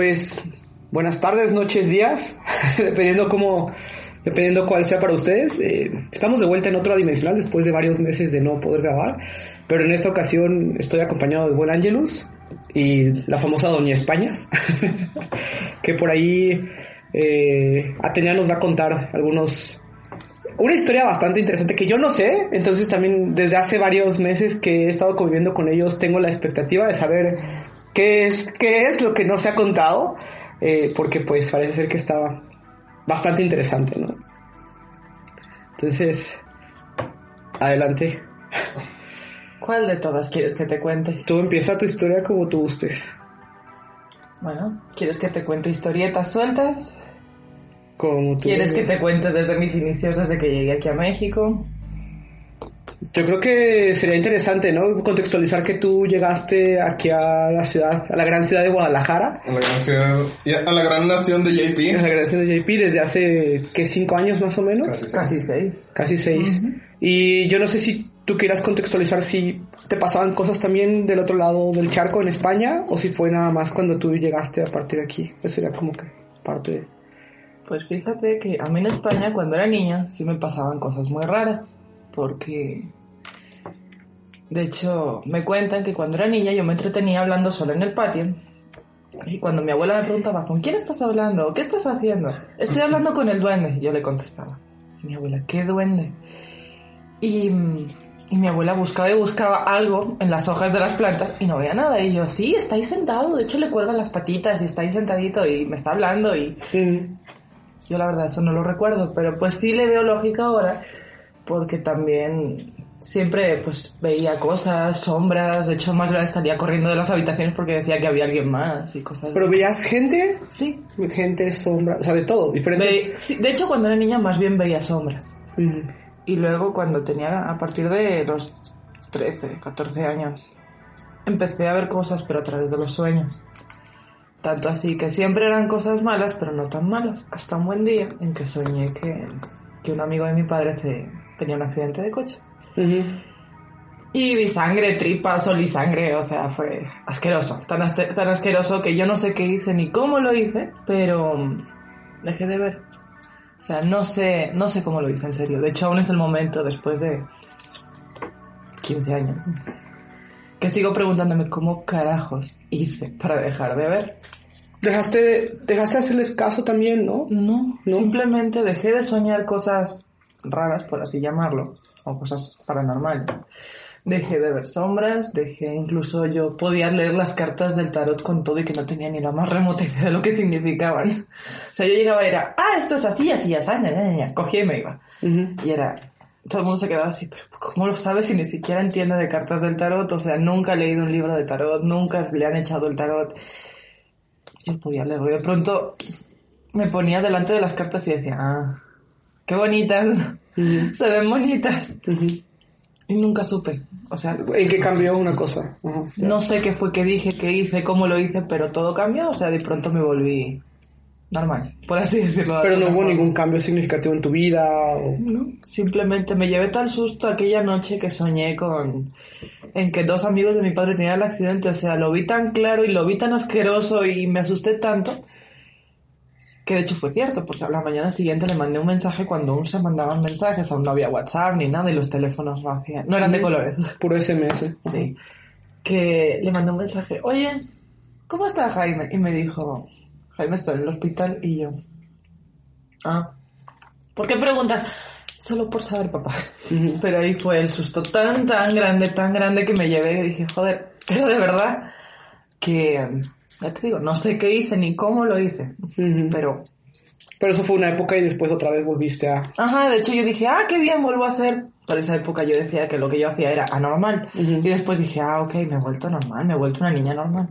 pues buenas tardes, noches, días, dependiendo cómo, dependiendo cuál sea para ustedes. Eh, estamos de vuelta en otra dimensional después de varios meses de no poder grabar, pero en esta ocasión estoy acompañado de Buen Angelus y la famosa Doña Españas, que por ahí eh, Atenea nos va a contar algunos una historia bastante interesante que yo no sé, entonces también desde hace varios meses que he estado conviviendo con ellos tengo la expectativa de saber qué es, qué es lo que no se ha contado, eh, porque pues parece ser que estaba bastante interesante, ¿no? Entonces, adelante. ¿Cuál de todas quieres que te cuente? Tú empieza tu historia como tú gustes. Bueno, ¿quieres que te cuente historietas sueltas? Como tú ¿Quieres que te cuente desde mis inicios, desde que llegué aquí a México? Yo creo que sería interesante, ¿no? Contextualizar que tú llegaste aquí a la ciudad, a la gran ciudad de Guadalajara, A la gran ciudad, y a la gran nación de a JP. la gran ciudad de JP desde hace, ¿qué? Cinco años más o menos. Casi, seis. Casi seis. Y yo no sé si tú quieras contextualizar si te pasaban cosas también del otro lado del charco en España o si fue nada más cuando tú llegaste a partir de aquí. Eso sería como que parte de... Pues fíjate que a mí en España, cuando era niña, sí me pasaban cosas muy raras. Porque. De hecho, me cuentan que cuando era niña yo me entretenía hablando sola en el patio. Y cuando mi abuela me preguntaba, ¿con quién estás hablando? ¿Qué estás haciendo? Estoy hablando con el duende. Yo le contestaba. Y mi abuela, ¿qué duende? Y, y mi abuela buscaba y buscaba algo en las hojas de las plantas y no veía nada. Y yo, sí, está ahí sentado. De hecho, le cuelgan las patitas y está ahí sentadito y me está hablando y yo la verdad eso no lo recuerdo, pero pues sí le veo lógica ahora, porque también siempre pues veía cosas, sombras, de hecho más veces salía corriendo de las habitaciones porque decía que había alguien más y cosas Pero veías gente, Sí. gente, sombra, o sea, de todo, diferentes... Ve- sí, de hecho cuando era niña más bien veía sombras. Y luego cuando tenía a partir de los 13, 14 años, empecé a ver cosas pero a través de los sueños. Tanto así que siempre eran cosas malas, pero no tan malas. Hasta un buen día en que soñé que, que un amigo de mi padre se, tenía un accidente de coche. Ujú. Y vi sangre, tripas, sol y sangre, o sea, fue asqueroso. Tan, aste- tan asqueroso que yo no sé qué hice ni cómo lo hice, pero mm, dejé de ver. O sea, no sé, no sé cómo lo hice, en serio. De hecho, aún es el momento, después de 15 años, que sigo preguntándome cómo carajos hice para dejar de ver. Dejaste, dejaste de hacerles caso también, ¿no? No, ¿No? simplemente dejé de soñar cosas raras, por así llamarlo, o cosas paranormales. Dejé de ver sombras, dejé incluso yo podía leer las cartas del tarot con todo y que no tenía ni la más remota idea de lo que significaban. O sea, yo llegaba y era, ah, esto es así, así, así, ña, ña, ña". cogía y me iba. Y era, todo el mundo se quedaba así, pero ¿cómo lo sabes si ni siquiera entiende de cartas del tarot? O sea, nunca ha leído un libro de tarot, nunca le han echado el tarot. Yo podía leerlo y de pronto me ponía delante de las cartas y decía, ah, qué bonitas, se ven bonitas. Y nunca supe, o sea, ¿En qué cambió una cosa? No sé qué fue que dije, qué hice, cómo lo hice, pero todo cambió, o sea, de pronto me volví normal, por así decirlo. de Pero no hubo forma. ningún cambio significativo en tu vida o... No, simplemente me llevé tal susto aquella noche que soñé con en que dos amigos de mi padre tenían el accidente, o sea, lo vi tan claro y lo vi tan asqueroso y me asusté tanto que de hecho fue cierto, porque a la mañana siguiente le mandé un mensaje cuando aún se mandaban mensajes, aún no había WhatsApp ni nada y los teléfonos no hacían, no eran de colores. Puro SMS. Sí. Que le mandé un mensaje, oye, ¿cómo está Jaime? Y me dijo, Jaime está en el hospital y yo, ah, ¿por qué preguntas? Solo por saber, papá. Pero ahí fue el susto tan, tan grande, tan grande que me llevé y dije, joder, pero de verdad que, ya te digo, no sé qué hice ni cómo lo hice, pero Pero eso fue una época y después otra vez volviste a... Ajá, de hecho yo dije, ah, qué bien, vuelvo a hacer. Por esa época yo decía que lo que yo hacía era anormal. Y después dije, ah, ok, me he vuelto normal, me he vuelto una niña normal.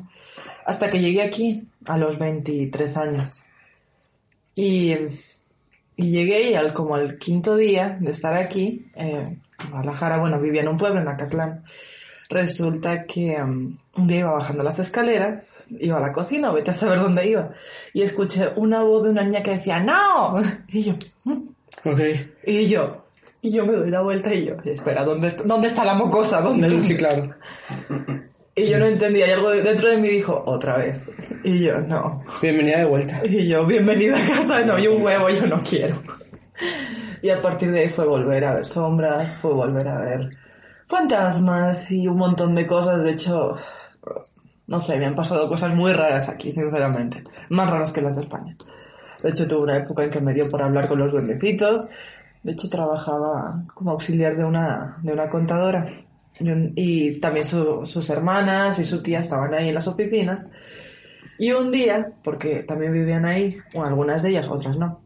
Hasta que llegué aquí, a los 23 años. Y, y llegué y al, como al quinto día de estar aquí, eh, en Guadalajara, bueno, vivía en un pueblo, en Acatlán. Resulta que um, un día iba bajando las escaleras, iba a la cocina, o vete a saber dónde iba, y escuché una voz de una niña que decía, ¡No! Y yo, "¿Mm?". Ok. Y yo, y yo me doy la vuelta y yo, espera, ¿dónde está, ¿dónde está la mocosa? ¿Dónde? Sí, claro. Y yo no entendía, y algo de- dentro de mí dijo, otra vez. Y yo, no. Bienvenida de vuelta. Y yo, bienvenida a casa, no, y un huevo yo no quiero. Y a partir de ahí fue volver a ver sombras, fue volver a ver fantasmas y un montón de cosas. De hecho, no sé, me han pasado cosas muy raras aquí, sinceramente. Más raras que las de España. De hecho, tuve una época en que me dio por hablar con los duendecitos. De hecho, trabajaba como auxiliar de una, de una contadora. Y, también su- sus hermanas y su tía estaban ahí en las oficinas. Y un día, porque también vivían ahí, o algunas de ellas, otras no.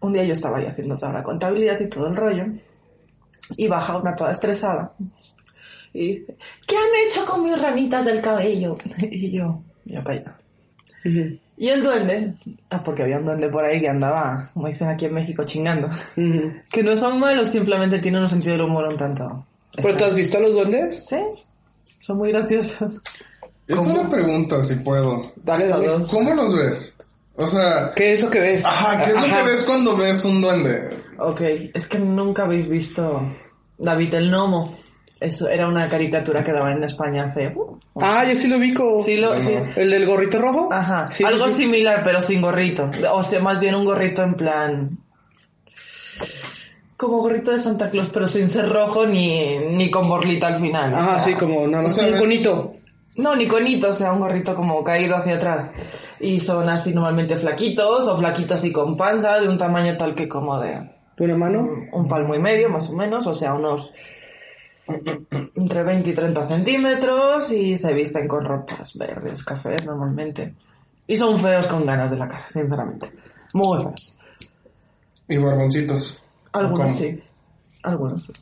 Un día yo estaba ahí haciendo toda la contabilidad y todo el rollo. Y baja una toda estresada. Y dice, ¿qué han hecho con mis ranitas del cabello? Y yo, yo calla. Ujú, Y el duende, ah, porque había un duende por ahí que andaba, como dicen aquí en México, chingando. Que no son malos, simplemente tienen un sentido del humor un tanto. ¿Pero tú has visto a los duendes? Sí, son muy graciosos. Esto es una pregunta, si puedo. Dale, dale. ¿Cómo los ves? O sea, ¿Qué es lo que ves? ajá, ¿qué es lo Ajá. que ves cuando ves un duende? Ok, es que nunca habéis visto David el Gnomo. Eso era una caricatura que daban en España hace... uh, Ah, yo sí lo ubico. sí, lo, no. sí. ¿El del gorrito rojo? Ajá, Sí, algo sí. similar pero sin gorrito. O sea, más bien un gorrito en plan... Como gorrito de Santa Claus, pero sin ser rojo ni, ni con borlita al final. o Ajá, sea, sí, como nada más o sea, un conito. No, ni conito, o sea, un gorrito como caído hacia atrás. Y son así normalmente flaquitos o flaquitos y con panza de un tamaño tal que como de ¿De una mano? un palmo y medio más o menos, o sea, unos entre 20 y 30 centímetros y se visten con ropas verdes, cafés normalmente. Y son feos con ganas de la cara, sinceramente. Muy feos. Y barboncitos. Algunos ¿Cómo? sí. Algunos sí.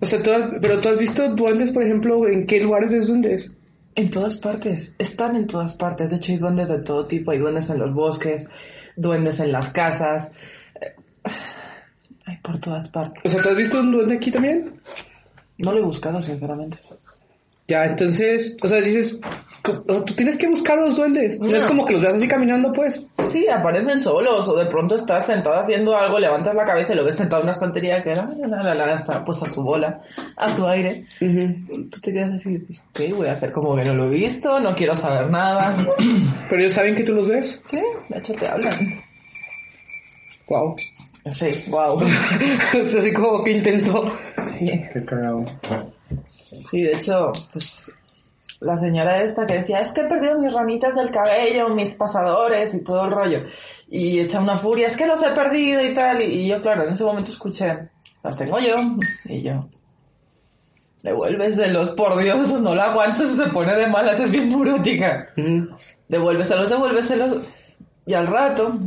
O sea, tú has- pero tú has visto duendes, por ejemplo, ¿en qué lugares ves duendes? En todas partes, están en todas partes. De hecho, hay duendes de todo tipo. Hay duendes en los bosques, duendes en las casas. Eh, Hay por todas partes. O sea, ¿tú has visto un duende aquí también? No lo he buscado, sinceramente. Ya, entonces, o sea, dices, tú tienes que buscar a los duendes. No, es No. como que los veas así caminando, pues. Sí, aparecen solos. O de pronto estás sentado haciendo algo, levantas la cabeza y lo ves sentado en una estantería que la, la, la, la, está pues a su bola, a su aire. Y tú te quedas así y dices, ok, voy a hacer como que no lo he visto, no quiero saber nada. Pero ellos saben que tú los ves. Sí, de hecho te hablan. Wow. Sí, wow. es así como que intenso. Sí. Qué cagado. Sí, de hecho, pues la señora esta que decía, es que he perdido mis ranitas del cabello, mis pasadores y todo el rollo. Y echa una furia, es que los he perdido y tal. Y, yo, claro, en ese momento escuché, las tengo yo. Y yo, devuélveselos, por Dios, no la aguanto, se pone de malas, es bien neurótica. Devuélveselos, devuélveselos. Y al rato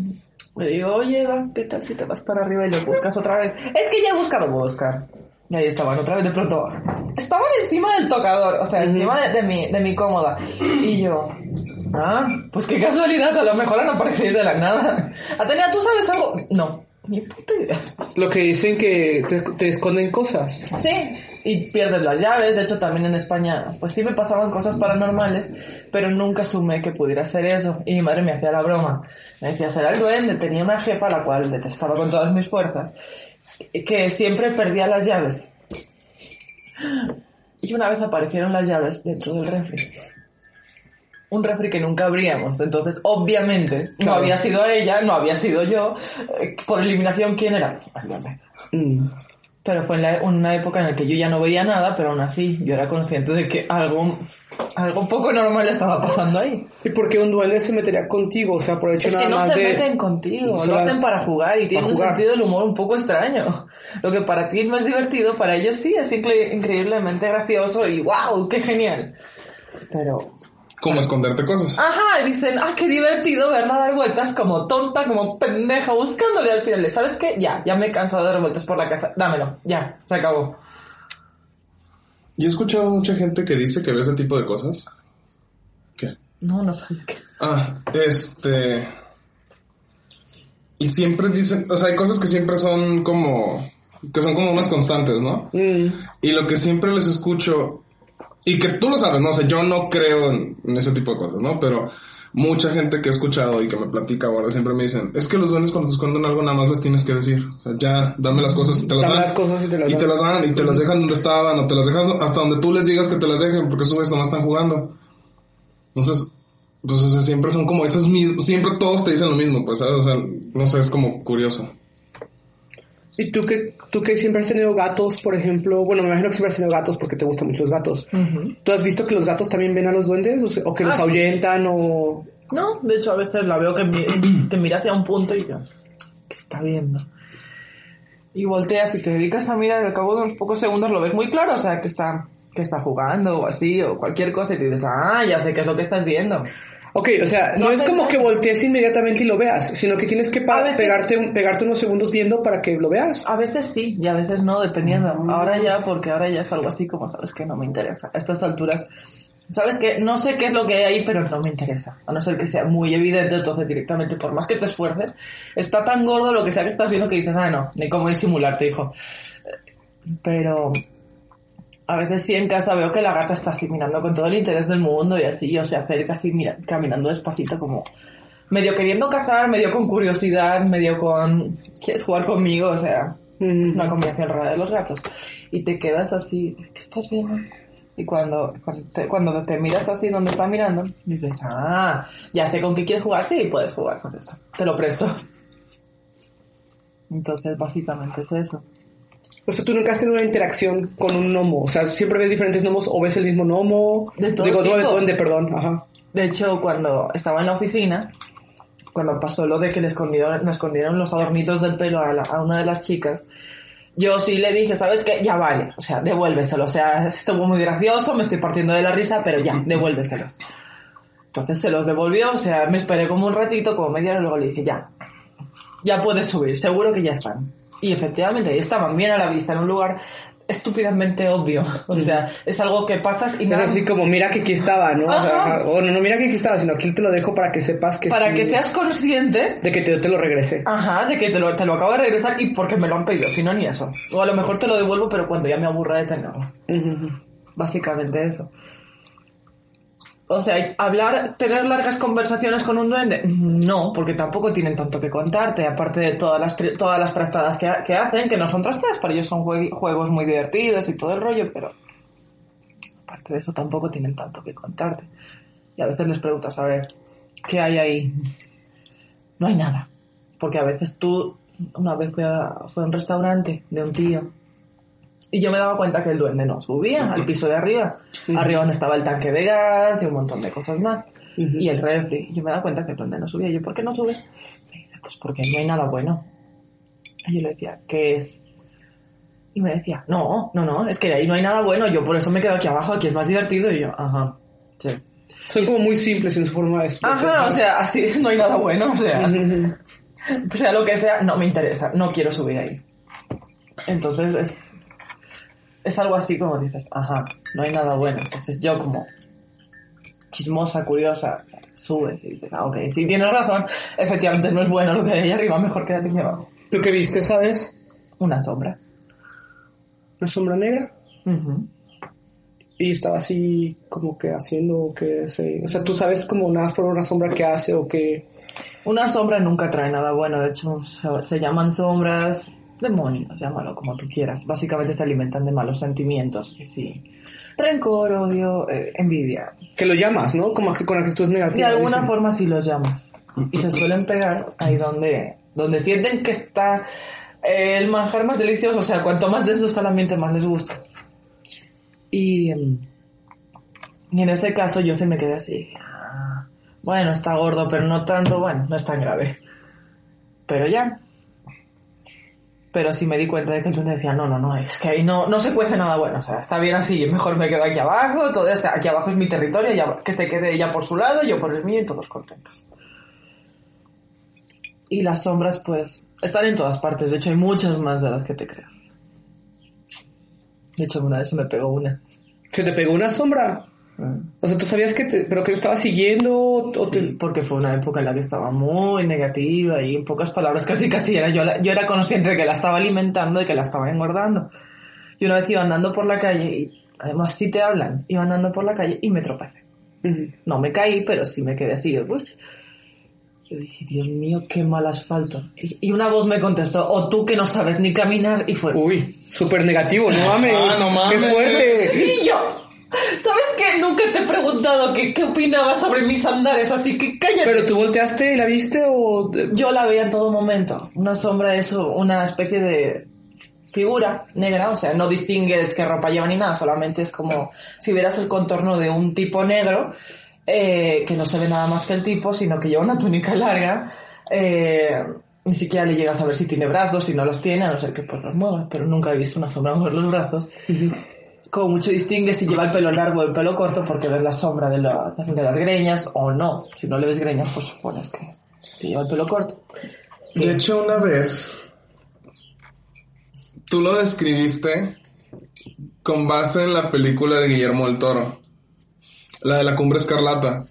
le digo, oye, Eva, ¿qué tal si te vas para arriba y los buscas otra vez? Es que ya he buscado buscar. Y ahí estaban otra vez de pronto. Estaban encima del tocador, o sea, encima de, de mi, de mi cómoda. Y yo, ah, pues qué casualidad, a lo mejor han aparecido de la nada. Atenea, ¿tú sabes algo? No, ni puta idea. Lo que dicen que te, te esconden cosas. Sí, y pierdes las llaves. De hecho, también en España, pues sí me pasaban cosas paranormales, pero nunca sumé que pudiera ser eso. Y mi madre me hacía la broma. Me decía, será el duende. Tenía una jefa, la cual detestaba con todas mis fuerzas, que siempre perdía las llaves. Y una vez aparecieron las llaves dentro del refri. Un refri que nunca abríamos. Entonces, obviamente, no Claro. había sido ella, no había sido yo. Eh, Por eliminación, ¿quién era? Duende. Mm. Pero fue en la- una época en la que yo ya no veía nada, pero aún así yo era consciente de que algo, algo poco normal estaba pasando ahí. ¿Y por qué un duende se metería contigo? O sea, por el hecho Es nada que no más se de... meten contigo, Solo lo hacen para jugar y tienen un jugar. sentido del humor un poco extraño. Lo que para ti es divertido, para ellos sí es incre- increíblemente gracioso y wow, qué genial. Pero, Como esconderte cosas. ajá, y dicen, ah, qué divertido verla dar vueltas como tonta, como pendeja, buscándole al final. ¿Sabes qué? Ya, ya me he cansado de dar vueltas por la casa. Dámelo, ya, se acabó. Y he escuchado mucha gente que dice que ve ese tipo de cosas. ¿Qué? No, no sabía que... Ah, este. Y siempre dicen, o sea, hay cosas que siempre son como, que son como unas constantes, ¿no? Mm. Y lo que siempre les escucho, y que tú lo sabes, ¿no? O sea, yo no creo en, en ese tipo de cosas, ¿no? Pero mucha gente que he escuchado y que me platica ahora siempre me dicen, es que los duendes cuando te esconden algo nada más les tienes que decir. O sea, ya, dame las cosas y te las Dame dan. las cosas y te las y dan. te las dan y te las dejan donde estaban o te las dejas hasta donde tú les digas que te las dejen porque güeyes nomás están jugando. Entonces, entonces o sea, siempre son como esas mismas, siempre todos te dicen lo mismo, pues, ¿sabes? O sea, no sé, es como curioso. ¿Y tú que, tú que siempre has tenido gatos, por ejemplo? Bueno, me imagino que siempre has tenido gatos porque te gustan mucho los gatos. ¿Tú has visto que los gatos también ven a los duendes? O, que los Ah, sí. ahuyentan o... No, de hecho a veces la veo que, mi- que mira hacia un punto y yo, ¿qué está viendo? Y volteas y te dedicas a mirar y al cabo de unos pocos segundos lo ves muy claro, o sea, que está, que está jugando o así, o cualquier cosa y te dices, ah, ya sé qué es lo que estás viendo. Ok, o sea, no, No es como que voltees inmediatamente y lo veas, sino que tienes que veces- pegarte, un- pegarte unos segundos viendo para que lo veas. A veces sí y a veces no, dependiendo. Ahora ya, porque ahora ya es algo así como, sabes que no me interesa. A estas alturas, sabes que no sé qué es lo que hay ahí, pero no me interesa. A no ser que sea muy evidente, entonces directamente, por más que te esfuerces, está tan gordo lo que sea que estás viendo que dices, ah, no, ni cómo disimularte, hijo. Pero a veces sí en casa veo que la gata está así mirando con todo el interés del mundo y así, o se acerca así mira, caminando despacito como medio queriendo cazar, medio con curiosidad, medio con ¿quieres jugar conmigo? O sea, es una combinación rara de los gatos. Y te quedas así, ¿qué estás viendo? Y cuando, cuando, te, cuando te miras así donde está mirando, dices, ah, ya sé con qué quieres jugar, sí, puedes jugar con eso. Te lo presto. Entonces, básicamente es eso. O sea, tú nunca has tenido una interacción con un gnomo. O sea, siempre ves diferentes gnomos o ves el mismo gnomo. De todo Digo, no, de tipo. duende, perdón. Ajá. De hecho, cuando estaba en la oficina, cuando pasó lo de que le escondieron, le escondieron los adornitos del pelo a, la- a una de las chicas, yo sí le dije, ¿sabes qué? Ya vale, o sea, devuélveselo. O sea, estuvo muy gracioso, me estoy partiendo de la risa, pero ya, devuélveselo. Entonces se los devolvió, o sea, me esperé como un ratito, como media hora, y luego le dije, ya, ya puedes subir, seguro que ya están. Y efectivamente, ahí estaban bien a la vista, en un lugar estúpidamente obvio. O sea, es algo que pasas y Es nada, así como, mira que aquí estaba, ¿no? O, sea. O no, no, mira que aquí estaba, sino aquí te lo dejo para que sepas que para sí- que seas consciente De que te, te lo regrese. Ajá, de que te lo, te lo acabo de regresar y porque me lo han pedido, si no ni eso. O a lo mejor te lo devuelvo, pero cuando ya me aburra de tenerlo. Ujú. Básicamente eso. O sea, hablar, tener largas conversaciones con un duende, no, porque tampoco tienen tanto que contarte, aparte de todas las, todas las trastadas que, que hacen, que no son trastadas, para ellos son jue- juegos muy divertidos y todo el rollo, pero aparte de eso tampoco tienen tanto que contarte. Y a veces les preguntas, a ver, ¿qué hay ahí? No hay nada. Porque a veces tú, una vez fui a, fui a un restaurante de un tío y yo me daba cuenta que el duende no subía al piso de arriba. Arriba donde estaba el tanque de gas y un montón de cosas más. Ujú. Y el refri. Y yo me daba cuenta que el duende no subía. Y yo, ¿por qué no subes? Me dice, pues porque no hay nada bueno. Y yo le decía, ¿qué es? Y me decía, no, no, no, es que ahí no hay nada bueno. Yo por eso me quedo aquí abajo, aquí es más divertido. Y yo, ajá, sí. Son como muy simples en su forma de Ajá, o sea, así no hay nada bueno, o sea, sea lo que sea, no me interesa, no quiero subir ahí. Entonces es, es algo así como dices, ajá, no hay nada bueno. Entonces yo como chismosa, curiosa, subes y dices, ah, ok, si tienes razón, efectivamente no es bueno lo que hay arriba, mejor quédate aquí abajo. Lo que viste, ¿sabes? Una sombra. Una sombra negra. Y estaba así como que haciendo que se... O sea, tú sabes como nada por una sombra que hace o que... Una sombra nunca trae nada bueno, de hecho se, se llaman sombras, demonios, llámalo como tú quieras. Básicamente se alimentan de malos sentimientos, que sí. Rencor, odio, eh, envidia. Que lo llamas, ¿no? Como que con actitud negativa. De alguna dicen. forma sí los llamas. Y se suelen pegar ahí donde, donde sienten que está eh, el manjar más delicioso, o sea, cuanto más denso está el ambiente, más les gusta. Y, y en ese caso yo se me quedé así, dije, "Ah, bueno, está gordo, pero no tanto, bueno, no es tan grave. Pero ya. Pero sí me di cuenta de que el duende decía, no, no, no, es que ahí no, no se cuece nada bueno, o sea, está bien así, mejor me quedo aquí abajo, todo aquí abajo es mi territorio, ya, que se quede ella por su lado, yo por el mío y todos contentos. Y las sombras, pues, están en todas partes, de hecho hay muchas más de las que te creas. De hecho, una vez se me pegó una. Se te pegó una sombra. O sea, tú sabías que te... Pero que lo estaba siguiendo o te... Sí, porque fue una época en la que estaba muy negativa y en pocas palabras casi casi era yo, la- yo era consciente de que la estaba alimentando y que la estaba engordando. Y una vez iba andando por la calle y además si te hablan, iba andando por la calle y me tropecé. No me caí, pero sí me quedé así. Uy. Yo dije, Dios mío, qué mal asfalto. Y, y una voz me contestó, o tú que no sabes ni caminar, y fue... Uy, súper negativo, no mames. Ah, no Qué mames. fuerte. Y yo, ¿sabes qué? Nunca te he preguntado qué, qué opinabas sobre mis andares, así que cállate. Pero tú volteaste y la viste o... Yo la veía en todo momento. Una sombra es una especie de figura negra, o sea, no distingues qué ropa lleva ni nada, solamente es como si vieras el contorno de un tipo negro, eh, que no se ve nada más que el tipo, sino que lleva una túnica larga, eh, ni siquiera le llegas a ver si tiene brazos, si no los tiene, a no ser que pues los muevas, pero nunca he visto una sombra mover los brazos. Como mucho distingue si lleva el pelo largo o el pelo corto porque ves la sombra de, la- de las greñas o no. Si no le ves greñas, pues supones que, que lleva el pelo corto. De hecho, una vez tú lo describiste con base en la película de Guillermo del Toro, la de la Cumbre Escarlata.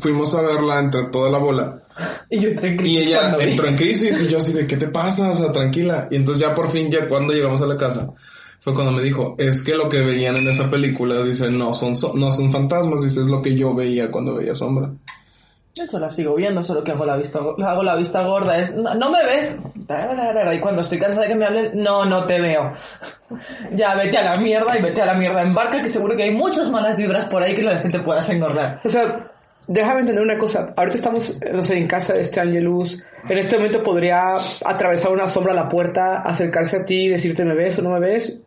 Fuimos a verla entre toda la bola. Y yo entré en Y crisis ella cuando vi. entró en crisis y yo así de, ¿qué te pasa? O sea, tranquila. Y entonces ya por fin, ya cuando llegamos a la casa, fue cuando me dijo, es que lo que veían en esa película, dice, no son, so- no son fantasmas, dice, es lo que yo veía cuando veía sombra. Hecho, la sigo viendo, solo que hago la vista, hago la vista gorda. Es, no, no me ves. Y cuando estoy cansada de que me hablen, no, no te veo. Ya, vete a la mierda y vete a la mierda en barca, que seguro que hay muchas malas vibras por ahí que la gente puedas engordar. O sea, déjame entender una cosa. Ahorita estamos, no sé, en casa de este Angelus. En este momento podría atravesar una sombra a la puerta, acercarse a ti, decirte me ves o no me ves.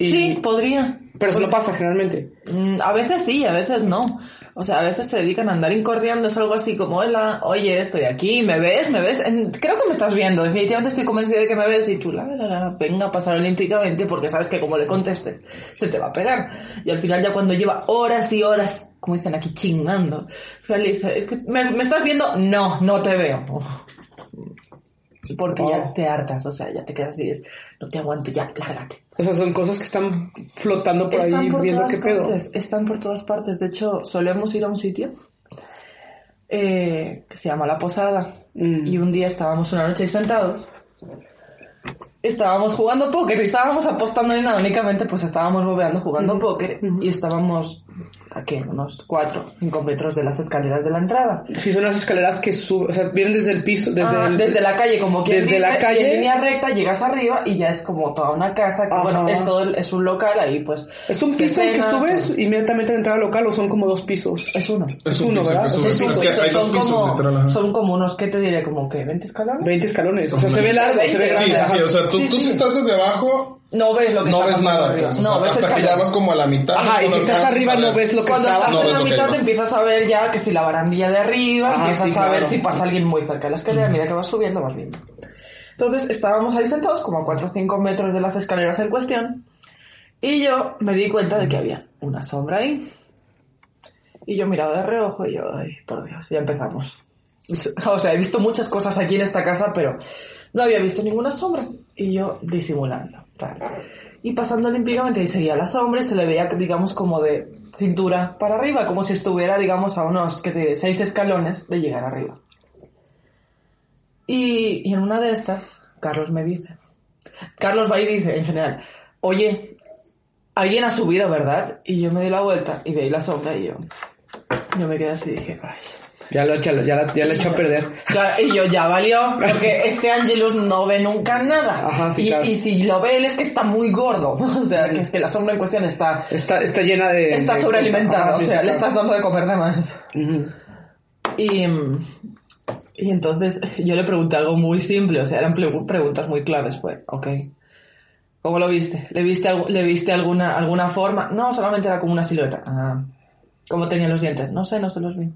Y- Sí, podría. Pero eso no pasa generalmente. Mm, A veces sí, a veces no. O sea, a veces se dedican a andar incordiando, es algo así como, hola, oye, estoy aquí, ¿me ves? ¿Me ves? En- creo que me estás viendo, definitivamente estoy convencida de que me ves y tú, la, la, la, venga a pasar olímpicamente porque sabes que como le contestes, se te va a pegar. Y al final ya cuando lleva horas y horas, como dicen aquí, chingando, al final le dice, "Es que, ¿me, me estás viendo? No, no te veo. Porque ya te hartas, o sea, ya te quedas así, es, no te aguanto, ya, lárgate. O sea, son cosas que están flotando por Están ahí por viendo qué pedo. partes, están por todas partes. De hecho, solemos ir a un sitio eh, que se llama La Posada. Mm. Y un día estábamos una noche ahí sentados. Estábamos jugando póker y estábamos apostando ni nada, únicamente pues estábamos bobeando jugando póker y estábamos a qué, unos 4, 5 metros de las escaleras de la entrada. Si son las escaleras que suben, o sea, vienen desde el piso, desde, Ah, el- desde la calle, como quien desde dice, la y calle. en línea recta llegas arriba y ya es como toda una casa, que bueno, es todo, es un local ahí pues. ¿Es un piso el que cena, subes todo. inmediatamente a la entrada local o son como dos pisos? Es uno. Es uno, ¿verdad? son, como, unos, ¿qué te diré? Como que 20 escalones. 20 escalones. O sea, se ve largo, se ve 20, grande. Sí, sí, sí, o sea, tú, Sí, tú sí. si estás desde abajo, No ves lo que no está ves pasando nada, arriba. pues, o no, sea, ves hasta que ya vas como a la mitad. Ajá, y si estás arriba no ves lo que Cuando está estás No en la mitad te empiezas a ver ya que si la barandilla de arriba, Ah, empiezas sí, a ver claro. si pasa alguien muy cerca de la escalera, a medida que vas subiendo vas viendo. Entonces estábamos ahí sentados como a 4 o 5 metros de las escaleras en cuestión y yo me di cuenta de que había una sombra ahí. Y yo miraba de reojo y yo, ay, por Dios, ya empezamos. O sea, he visto muchas cosas aquí en esta casa, pero no había visto ninguna sombra. Y yo disimulando. tal. Y pasando olímpicamente, y seguía la sombra y se le veía, digamos, como de cintura para arriba, como si estuviera, digamos, a unos, que te seis escalones de llegar arriba. Y, y en una de estas, Carlos me dice, Carlos va y dice, en general, oye, alguien ha subido, ¿verdad? Y yo me di la vuelta y veí la sombra y yo, yo me quedé así y dije, ay. Ya lo, ya, ya, ya lo hecho a perder. Claro, y yo ya valió, porque este Angelus no ve nunca nada. Ajá, sí, y, claro. y si lo ve él es que está muy gordo. O sea, que es que la sombra en cuestión está, Está, está llena de... está de sobrealimentada. Ajá, o sí, sea, sí, le claro. estás dando de comer de más. Y, y entonces yo le pregunté algo muy simple, o sea, eran pre- preguntas muy claves. Fue, ok, ¿cómo lo viste? ¿Le viste, ¿le viste alguna, alguna forma? No, solamente era como una silueta. Ah, ¿Cómo tenía los dientes? No sé, no se los vi.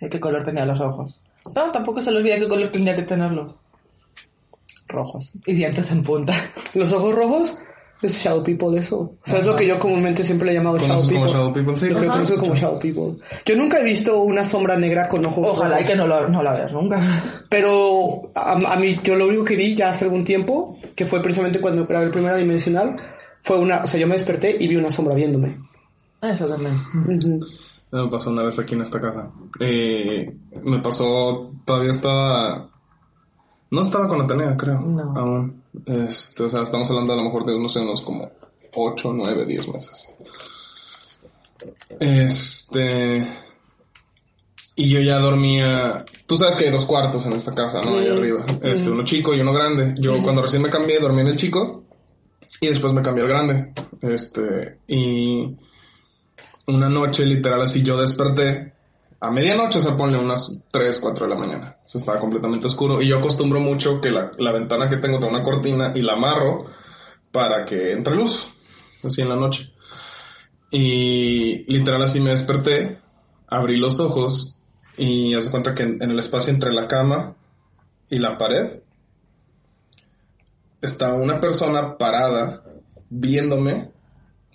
¿De qué color tenía los ojos? No, tampoco se los vi de qué color tendría que tenerlos. Rojos. Y dientes en punta. Los ojos rojos es Shadow People eso. O sea, es lo que yo comúnmente siempre le he llamado Shadow ¿Conoces People. como Shadow People? Sí, Lo que yo ajá. conozco como Shadow People. Yo nunca he visto una sombra negra con ojos Ojalá y que no, lo- no la veas nunca. Pero a, a mí, yo lo único que vi ya hace algún tiempo, que fue precisamente cuando grabé el primera dimensional, fue una, o sea, yo me desperté y vi una sombra viéndome. Eso también. Ujú. Me pasó una vez aquí en esta casa. Eh, me pasó, todavía estaba... No estaba con Atenea, creo. No. Aún. Este, o sea, estamos hablando a lo mejor de, no sé, unos como 8, 9, 10 meses. Este. Y yo ya dormía. Tú sabes que hay dos cuartos en esta casa, ¿no? Ahí arriba. Este, uno chico y uno grande. Yo cuando recién me cambié, dormí en el chico. Y después me cambié al grande. Este. Y. Una noche, literal, así yo desperté. A medianoche se pone unas 3, 4 de la mañana. O sea, estaba completamente oscuro. Y yo acostumbro mucho que la, ventana que tengo tiene una cortina y la amarro para que entre luz. Así en la noche. Y literal así me desperté, abrí los ojos y hace cuenta que en, el espacio entre la cama y la pared está una persona parada viéndome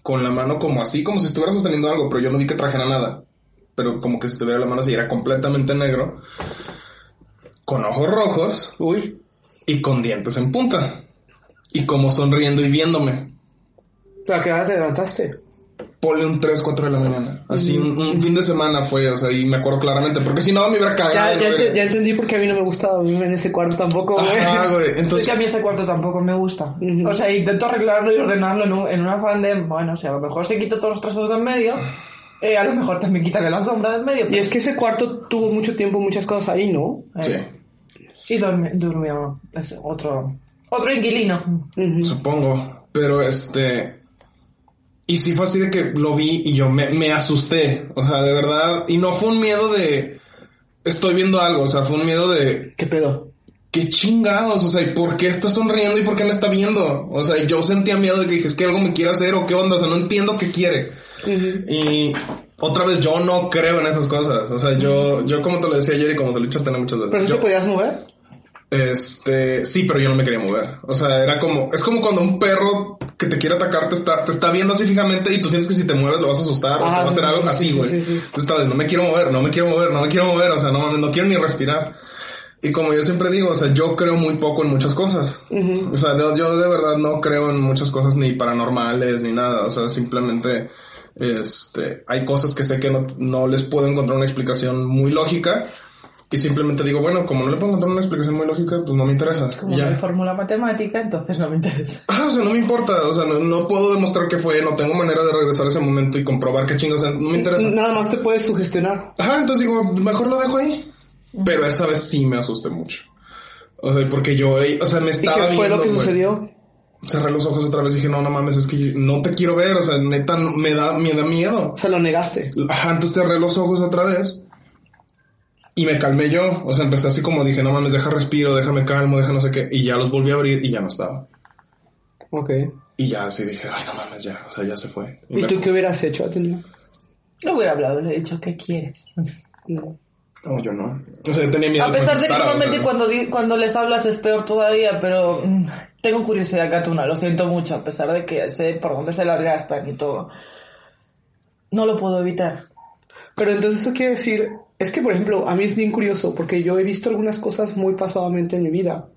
con la mano como así, como si estuviera sosteniendo algo, pero yo no vi que trajera nada. Pero como que si tuviera la mano así, era completamente negro, con ojos rojos Uy. y con dientes en punta. Y como sonriendo y viéndome. ¿A qué hora te levantaste? Ponle un 3, 4 de la mañana. Así, un, un fin de semana fue, o sea, y me acuerdo claramente, porque si no me hubiera cagado. Ya, ya, ente- ya entendí por qué a mí no me gusta dormirme en ese cuarto tampoco, güey. Ajá, güey. Es Entonces, que a mí ese cuarto tampoco me gusta. O sea, intento arreglarlo y ordenarlo en un, en un afán de, bueno, o sea, a lo mejor se quita todos los trastos de en medio, eh, a lo mejor también quitarle la sombra de en medio. Y es que ese cuarto tuvo mucho tiempo, muchas cosas ahí, ¿no? sí, Y dormi- durmió otro, otro inquilino. supongo. Pero este. Y sí fue así de que lo vi y yo me, me asusté. O sea, de verdad. Y no fue un miedo de. Estoy viendo algo. O sea, fue un miedo de. ¿Qué pedo? ¿Qué chingados? O sea, ¿y por qué está sonriendo y por qué me está viendo? O sea, yo sentía miedo de que dije, es que algo me quiere hacer o qué onda. O sea, no entiendo qué quiere. Y otra vez, yo no creo en esas cosas. O sea, yo, yo como te lo decía ayer y como se lo he dicho tener muchas veces. ¿Pero si yo- te podías mover? Este, sí, pero yo no me quería mover. O sea, era como, es como cuando un perro que te quiere atacar te está, te está viendo así fijamente y tú sientes que si te mueves lo vas a asustar o Ajá, te va a hacer sí, algo sí, así, sí, güey. sí, no me quiero mover, no me quiero mover, no me quiero mover, o sea, no mames, no quiero ni respirar. Y como yo siempre digo, o sea, yo creo muy poco en muchas cosas. O sea, yo, yo de verdad no creo en muchas cosas ni paranormales ni nada. O sea, simplemente, este, hay cosas que sé que no, no les puedo encontrar una explicación muy lógica. Y simplemente digo, bueno, como no le puedo encontrar una explicación muy lógica, pues no me interesa. Como Y no hay ya. fórmula matemática, entonces no me interesa. Ah, o sea, no me importa. O sea, no, no puedo demostrar que fue, no tengo manera de regresar a ese momento y comprobar qué chingos, o sea, no me interesa. Nada más te puedes sugestionar. Ajá, entonces digo, mejor lo dejo ahí. Pero esa vez sí me asusté mucho. O sea, porque yo, eh, o sea, me ¿Y estaba qué fue lo viendo, que güey. sucedió? Cerré los ojos otra vez y dije, no, no mames, es que no te quiero ver. O sea, neta, me da, me da miedo. O sea, lo negaste. Ajá, entonces cerré los ojos otra vez. Y me calmé yo. O sea, empecé así como dije, no mames, deja respiro, déjame calmo, deja no sé qué. Y ya los volví a abrir y ya no estaba. Ok. Y ya así dije, ay, no mames, ya. O sea, ya se fue. ¿Y tú qué hubieras hecho, Ateneo? No hubiera hablado, le he dicho, ¿qué quieres? No. No, yo no. O sea, yo tenía miedo. A pesar de que o normalmente sea, cuando, cuando les hablas es peor todavía, pero mm, tengo curiosidad gatuna, lo siento mucho, a pesar de que sé por dónde se las gastan y todo. No lo puedo evitar. Pero entonces eso quiere decir, es que por ejemplo, a mí es bien curioso porque yo he visto algunas cosas muy pasadamente en mi vida.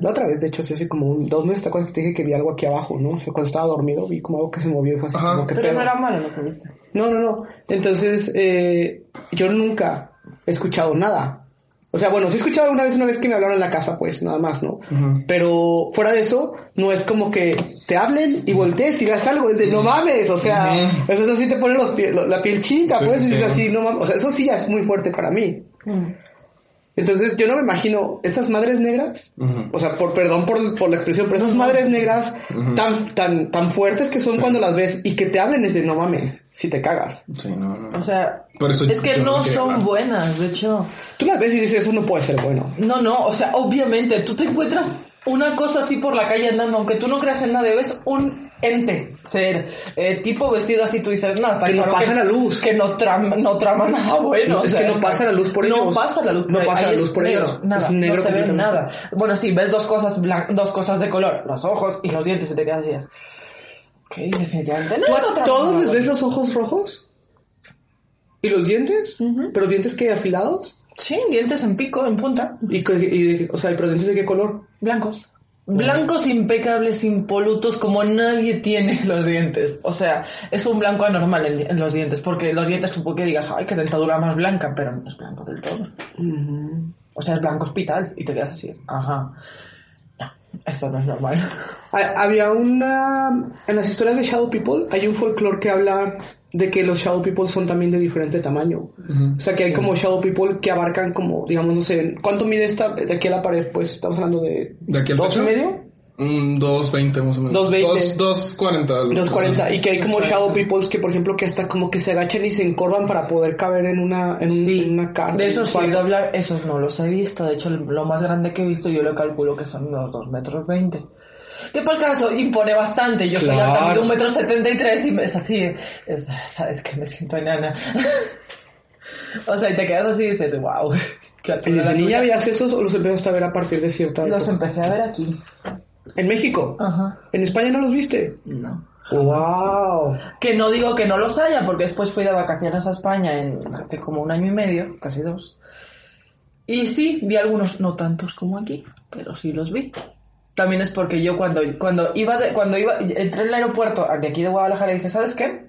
La otra vez, de hecho, sí, hace como un- dos meses, ¿te acuerdas que te dije que vi algo aquí abajo, no? O sea, cuando estaba dormido vi como algo que se movió y fue así Ajá. como que Pero pedo. no era malo lo que viste. No, no, no. Entonces, eh, yo nunca he escuchado nada. O sea, bueno, sí he escuchado una vez, una vez que me hablaron en la casa, pues, nada más, ¿no? Pero fuera de eso, no es como que te hablen y voltees y veas algo, es de no mames, o sea, eso, eso sí te pone los pie- lo- la piel chinga, Sí, pues, sí, y sí. así, no mames, o sea, eso sí ya es muy fuerte para mí. Entonces, yo no me imagino esas madres negras, o sea, por perdón por, por la expresión, pero esas madres negras tan, tan, tan fuertes que son cuando las ves y que te hablen es de no mames, si te cagas. Sí, no, no. O sea, Por eso es que yo no son hablar. buenas, de hecho. Tú las ves y dices, eso no puede ser bueno. No, no, o sea, obviamente, tú te encuentras una cosa así por la calle andando, aunque tú no creas en nada, ves un ente, ser eh, tipo vestido así, tú dices, no, está Que no pasa la luz. Que no trama, no trama nada bueno. No, o es sea, que no pasa la luz por No ellos. pasa la luz No por pasa ahí la es luz por ellos. Nada, Es no se ve nada. Bueno, sí, ves dos cosas, dos cosas de color, los ojos y los dientes y te quedas así. es, Ok, definitivamente no. ¿Tú no a todos les ves los ojos rojos? ¿Y los dientes? ¿Pero dientes que afilados? Sí, dientes en pico, en punta, ¿Y, y- o sea, ¿y pero dientes de qué color? blancos. Blancos impecables, impolutos, como nadie tiene los dientes. O sea, es un blanco anormal en, en los dientes, porque los dientes tú que digas, ay, qué dentadura más blanca, pero no es blanco del todo. O sea, es blanco hospital, y te quedas así, ajá. No. esto no es normal. Ha- Había una... En las historias de Shadow People hay un folclore que habla de que los Shadow People son también de diferente tamaño. O sea, que hay como Shadow People que abarcan como, digamos, no sé, ¿cuánto mide esta de aquí a la pared? Pues estamos hablando de... ¿De aquí al ¿Dos y medio? Mm, 2.20 más o menos. 2.20. Dos- 2.40. Los 40 y que hay como shadow peoples que por ejemplo que hasta como que se agachan y se encorvan para poder caber en una en, un- en una casa. De esos sí, doblar, esos no los he visto. De hecho, lo más grande que he visto yo lo calculo que son unos 2 metros 20. Que por el caso impone bastante. Yo soy Claro. alta, mido un metro 73 y me- es así. es- sabes que me siento enana. o sea, y te quedas así y dices, wow. ¿Y desde niña tuya". veías esos o los empezaste a ver a partir de cierta Los época? empecé a ver aquí. ¿En México? Ajá. ¿En España no los viste? No. ¡Wow! Que no digo que no los haya, porque después fui de vacaciones a España en hace como un año y medio, casi dos. Y sí, vi algunos, no tantos como aquí, pero sí los vi. También es porque yo cuando, cuando iba de, cuando iba, entré en el aeropuerto de aquí de Guadalajara y dije, ¿sabes qué?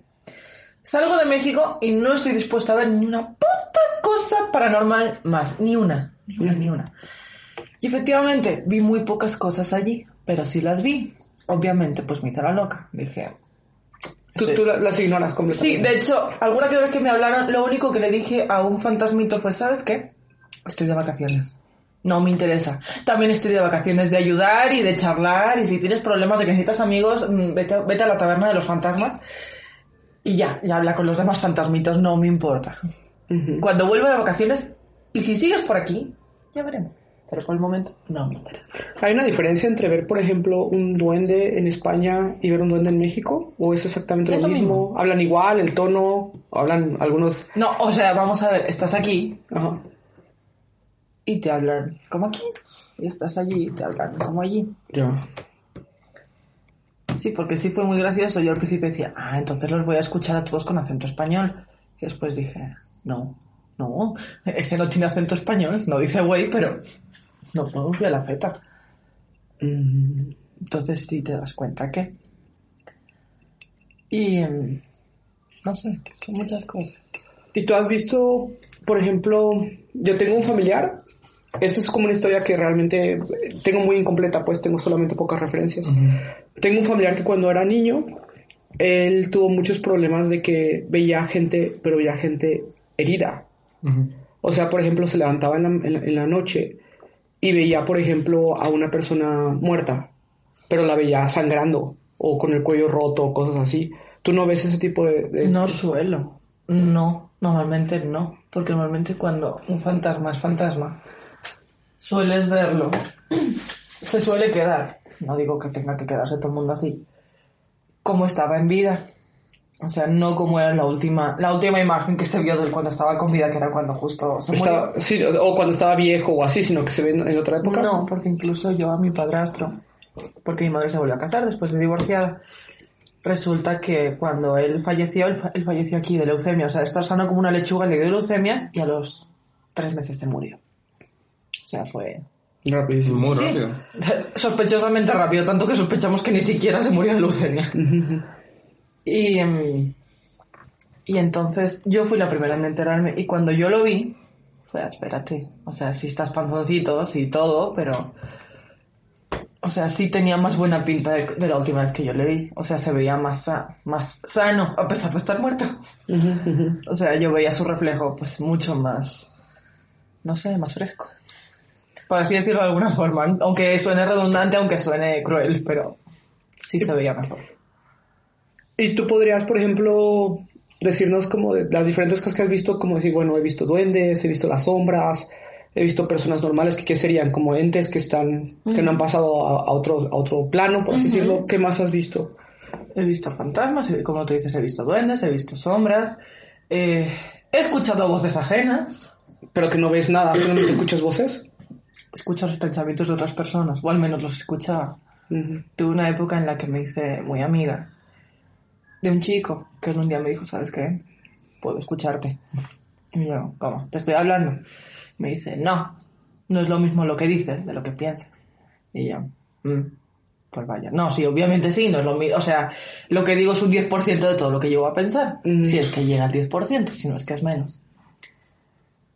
Salgo de México y no estoy dispuesta a ver ni una puta cosa paranormal más, ni una, ni una, ni una. Y efectivamente, vi muy pocas cosas allí, pero sí las vi. Obviamente, pues me hice la loca. Dije, Tú, Sí. tú la- las ignoras Sí, completamente. de hecho, alguna que vez que me hablaron, lo único que le dije a un fantasmito fue, ¿sabes qué? Estoy de vacaciones. No me interesa. También estoy de vacaciones de ayudar y de charlar. Y si tienes problemas de que necesitas amigos, mm, vete, a- vete a la taberna de los fantasmas. Y ya, ya habla con los demás fantasmitos, no me importa. Cuando vuelva de vacaciones, y si sigues por aquí, ya veremos. Pero por el momento, no me interesa. ¿Hay una diferencia entre ver, por ejemplo, un duende en España y ver un duende en México? ¿O es exactamente Es lo lo mismo? ¿Hablan igual, el tono? ¿O hablan algunos...? No, o sea, vamos a ver, estás aquí Ajá. Y te hablan como aquí. Y estás allí y te hablan como allí. Ya. Sí, porque sí fue muy gracioso. Yo al principio decía, ah, entonces los voy a escuchar a todos con acento español. Y después dije, no, no, ese no tiene acento español, no dice güey, pero no pronuncia la Z. Mm, Entonces sí te das cuenta que... Y... em, no sé, son muchas cosas. ¿Y tú has visto, por ejemplo, yo tengo un familiar, esta es como una historia que realmente eh, tengo muy incompleta, pues tengo solamente pocas referencias. Tengo un familiar que cuando era niño, él tuvo muchos problemas de que veía gente, pero veía gente herida. O sea, por ejemplo, se levantaba en la, en la- en la noche y veía, por ejemplo, a una persona muerta, pero la veía sangrando o con el cuello roto o cosas así. ¿Tú no ves ese tipo de...? de- No suelo. No, normalmente no. Porque normalmente cuando un fantasma es fantasma, sueles verlo. Se suele quedar. No digo que tenga que quedarse todo el mundo así. Como estaba en vida. O sea, no como era la última, la última imagen que se vio de él cuando estaba con vida, que era cuando justo se murió. Sí, o cuando estaba viejo o así, sino que se ve en, en otra época. No, porque incluso yo a mi padrastro, porque mi madre se volvió a casar después de divorciada, resulta que cuando él falleció, él, fa- él falleció aquí de leucemia, o sea, estar sano como una lechuga, le dio leucemia y a los tres meses se murió. O sea, fue Rapidísimo. Muy Sí. rápido. sospechosamente rápido, tanto que sospechamos que ni siquiera se murió de leucemia. y, em, y entonces yo fui la primera en enterarme y cuando yo lo vi, fue, "Ah, espérate, o sea, sí estás panzoncito, sí todo, pero... O sea, sí tenía más buena pinta de, de la última vez que yo le vi. O sea, se veía más, sa- más sano, a pesar de estar muerto. O sea, yo veía su reflejo, pues, mucho más, no sé, más fresco. Por así decirlo de alguna forma. Aunque suene redundante, aunque suene cruel, pero sí se veía mejor. Y tú podrías, por ejemplo, decirnos como de las diferentes cosas que has visto, como decir, bueno, he visto duendes, he visto las sombras, he visto personas normales que qué serían como entes que están, que no han pasado a, a otro, a otro plano, por así decirlo. ¿Qué más has visto? He visto fantasmas, como tú dices, he visto duendes, he visto sombras, eh, he escuchado voces ajenas, Pero que no ves nada, solamente escuchas voces. Escucho los pensamientos de otras personas, o al menos los escuchaba. Tuve una época en la que me hice muy amiga de un chico que un día me dijo, ¿sabes qué? Puedo escucharte. Y yo, ¿cómo? ¿Te estoy hablando? Me dice, no, no es lo mismo lo que dices de lo que piensas. Y yo, "Mm, pues vaya. No, sí, obviamente sí, no es lo mismo. O sea, lo que digo es un 10% de todo lo que llevo a pensar. Mm. Si es que llega al 10%, si no es que es menos.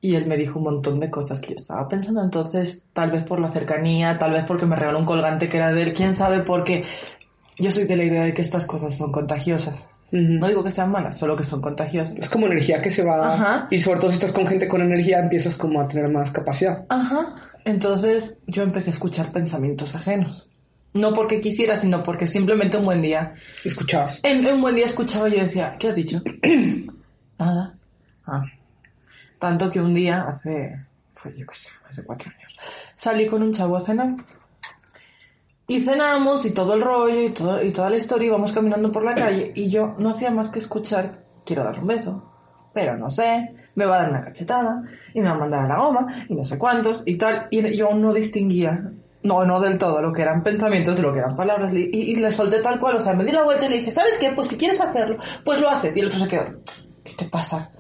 Y él me dijo un montón de cosas que yo estaba pensando. Entonces, tal vez por la cercanía, tal vez porque me regaló un colgante que era de él, quién sabe, porque yo soy de la idea de que estas cosas son contagiosas. No digo que sean malas, solo que son contagiosas. Es como energía que se va. Ajá. Y sobre todo si estás con gente con energía, empiezas como a tener más capacidad. Ajá. Entonces yo empecé a escuchar pensamientos ajenos. No porque quisiera, sino porque simplemente un buen día. Escuchabas. En, en un buen día escuchaba y yo decía, ¿qué has dicho? Nada. Ah. Tanto que un día, hace, fue yo qué sé, hace cuatro años, salí con un chavo a cenar. Y cenamos y todo el rollo y, todo, y toda la historia, íbamos caminando por la calle y yo no hacía más que escuchar, quiero dar un beso, pero no sé, me va a dar una cachetada y me va a mandar a la goma y no sé cuántos y tal. Y yo no distinguía, no, no del todo, lo que eran pensamientos de lo que eran palabras. Y, y le solté tal cual, o sea, me di la vuelta y le dije, ¿sabes qué? Pues si quieres hacerlo, pues lo haces. Y el otro se quedó, ¿qué te pasa?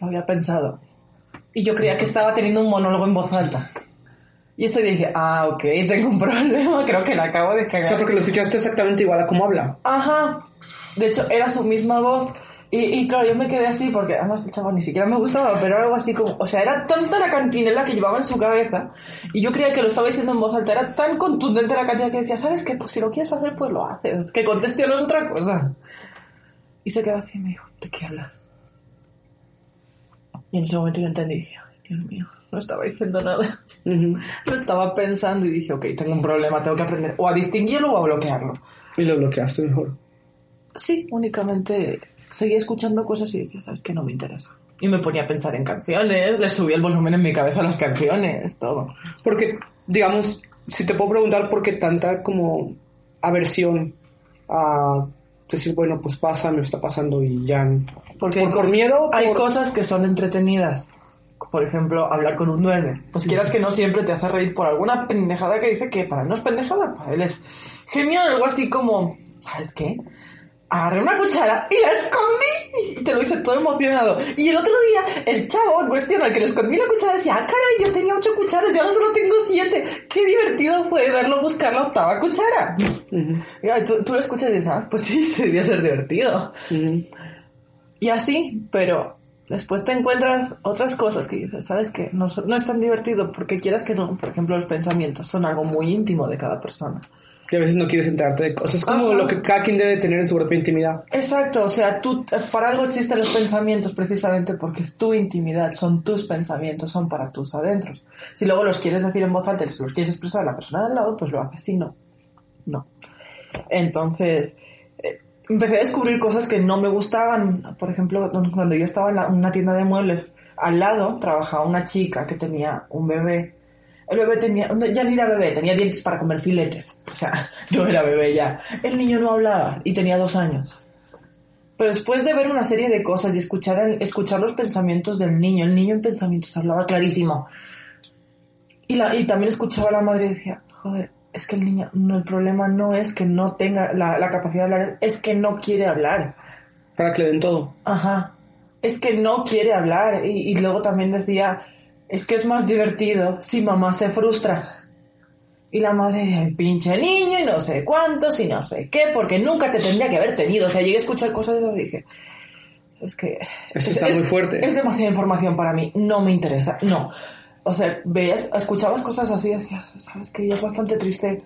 Lo había pensado. Y yo creía que estaba teniendo un monólogo en voz alta. Y eso dije, ah, ok, tengo un problema, creo que la acabo de O cagar. sea, porque lo escuchaste exactamente igual a cómo habla. Ajá. De hecho, era su misma voz. Y, y claro, yo me quedé así porque además el chavo ni siquiera me gustaba, pero algo así como, o sea, era tanta la cantinela que llevaba en su cabeza y yo creía que lo estaba diciendo en voz alta, era tan contundente la cantidad que decía, ¿sabes qué? Pues si lo quieres hacer, pues lo haces, que conteste o no es otra cosa. Y se quedó así y me dijo, ¿de qué hablas? Y en ese momento yo entendí y dije, "Ay, Dios mío, no estaba diciendo nada. Ujú. Lo estaba pensando y dije, ok, tengo un problema, tengo que aprender o a distinguirlo o a bloquearlo. Y lo bloqueaste mejor. Sí, únicamente seguía escuchando cosas y decía, ¿sabes qué? No me interesa. Y me ponía a pensar en canciones, le subía el volumen en mi cabeza a las canciones, todo. Porque, digamos, si te puedo preguntar por qué tanta como aversión a decir, bueno, pues pasa, me está pasando y ya. Porque ¿Por, hay por miedo? Hay por- cosas que son entretenidas. Por ejemplo, hablar con un duende. Pues quieras que no siempre te hace reír por alguna pendejada que dice que para él no es pendejada, para él es genial. Algo así como, ¿sabes qué? Agarré una cuchara y la escondí. Y te lo hice todo emocionado. Y el otro día, el chavo en cuestión al que le escondí la cuchara decía, ah, caray, yo tenía ocho cucharas, yo ahora solo tengo siete. Qué divertido fue verlo buscar la octava cuchara. Y ay, tú, tú lo escuchas y dices, ah, pues sí, sí, debía ser divertido. Ujú. Y así, pero después te encuentras otras cosas que dices, ¿sabes qué? No, no es tan divertido porque quieras que no. Por ejemplo, los pensamientos son algo muy íntimo de cada persona. Y a veces no quieres enterarte de cosas. Es como Ajá. lo que cada quien debe tener en su propia intimidad. Exacto, o sea, tú, para algo existen los pensamientos precisamente porque es tu intimidad, son tus pensamientos, son para tus adentros. Si luego los quieres decir en voz alta y si los quieres expresar a la persona del lado, pues lo haces, si no, no. Entonces, eh, empecé a descubrir cosas que no me gustaban. Por ejemplo, cuando yo estaba en una tienda de muebles, al lado trabajaba una chica que tenía un bebé. El bebé tenía, ya ni era bebé, tenía dientes para comer filetes. O sea, no era bebé ya. El niño no hablaba y tenía dos años. Pero después de ver una serie de cosas y escuchar, el- escuchar los pensamientos del niño, el niño en pensamientos hablaba clarísimo. Y, la, y también escuchaba a la madre y decía, joder, es que el niño, no, el problema no es que no tenga la, la capacidad de hablar, es que no quiere hablar. Para que le den todo. Ajá. Es que no quiere hablar. Y, y luego también decía, es que es más divertido si mamá se frustra. Y la madre, el pinche niño, y no sé cuántos, y no sé qué, porque nunca te tendría que haber tenido. O sea, llegué a escuchar cosas y dije, es que... Esto es- está es- muy fuerte. Es demasiada información para mí, no me interesa, no. O sea, veías, escuchabas cosas así decías, sabes que es bastante triste.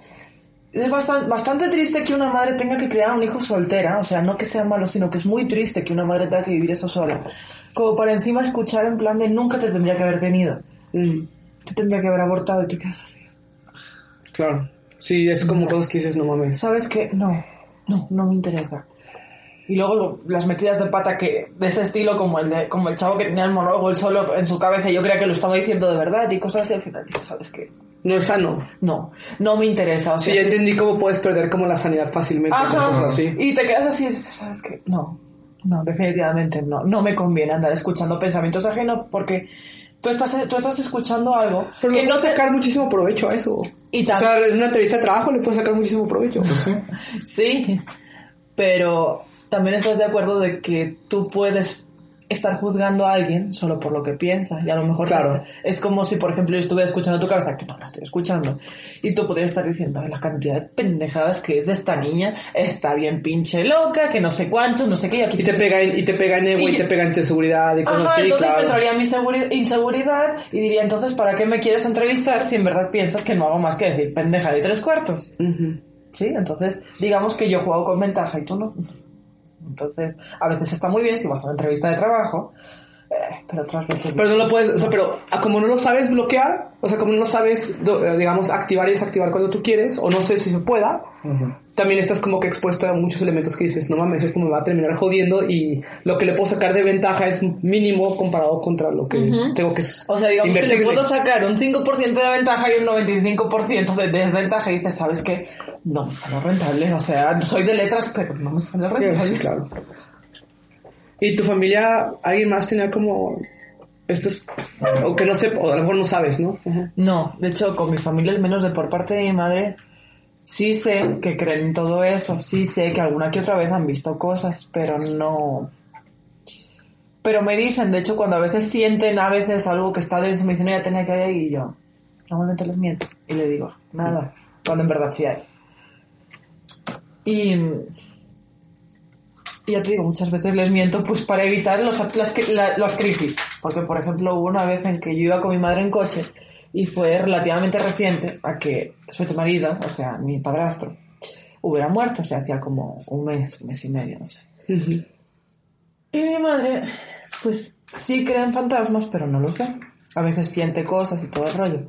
Es bastante, bastante triste que una madre tenga que criar a un hijo soltera, o sea, no que sea malo, sino que es muy triste que una madre tenga que vivir eso sola. Como para encima escuchar en plan de nunca te tendría que haber tenido. Mm, Te tendría que haber abortado y te quedas así. claro. Sí, es como cosas que dices, no mames. ¿Sabes qué? No, no, no me interesa. Y luego lo- las metidas de pata que de ese estilo, como el de, como el chavo que tenía el monólogo él solo en su cabeza, yo creía que lo estaba diciendo de verdad y cosas así al final. digo, ¿Sabes qué? No es sano. No, no me interesa. O Sí, sea, ya es que- entendí cómo puedes perder como la sanidad fácilmente. Ajá. cosas así. Y te quedas así y dices, ¿sabes qué? No, no, definitivamente no. No me conviene andar escuchando pensamientos ajenos porque tú estás, tú estás escuchando algo Pero que no te... sacar muchísimo provecho a eso. Y o sea, en una entrevista de trabajo le puedes sacar muchísimo provecho. Pues sí. Sí, pero también estás de acuerdo de que tú puedes estar juzgando a alguien solo por lo que piensa. Y a lo mejor Claro. es como si, por ejemplo, yo estuviera escuchando tu cabeza, que no la estoy escuchando, y tú podrías estar diciendo, "Ay, la cantidad de pendejadas que es de esta niña, está bien pinche loca, que no sé cuánto, no sé qué, y aquí Y te pega en, y te pega en ego Y y, te pega en tu seguridad y cosas Ajá, así, entonces me claro. entraría mi seguri- inseguridad y diría, entonces, ¿para qué me quieres entrevistar si en verdad piensas que no hago más que decir pendeja de tres cuartos? Sí, entonces, digamos que yo juego con ventaja y tú no. Entonces, a veces está muy bien si vas a una entrevista de trabajo, eh, pero otras veces... Pero no lo puedes, o sea, pero ah, como no lo sabes bloquear, o sea, como no lo sabes, eh, digamos, activar y desactivar cuando tú quieres, o no sé si se pueda, también estás como que expuesto a muchos elementos que dices, no mames, esto me va a terminar jodiendo y lo que le puedo sacar de ventaja es mínimo comparado contra lo que tengo que O sea, digamos que le invertirle. puedo sacar un 5% de ventaja y un 95% de desventaja y dices, ¿sabes qué? No me sale rentable, o sea, soy de letras, pero no me sale rentable. Sí, claro. ¿Y tu familia, alguien más tenía como estos, o que no sé, o a lo mejor no sabes, ¿no? No, de hecho, con mi familia, al menos de por parte de mi madre, sí sé que creen en todo eso, sí sé que alguna que otra vez han visto cosas, pero no... Pero me dicen, de hecho, cuando a veces sienten a veces algo que está dentro, me dicen, ya tenía que ir y yo normalmente les miento y le digo, nada, cuando en verdad sí hay. Y, y ya te digo, muchas veces les miento pues para evitar los, las, la- las crisis. Porque, por ejemplo, hubo una vez en que yo iba con mi madre en coche y fue relativamente reciente a que su ex marido, o sea, mi padrastro, hubiera muerto, o sea, hacía como un mes, un mes y medio, no sé. Y mi madre, pues sí cree en fantasmas, pero no los ve. A veces siente cosas y todo el rollo.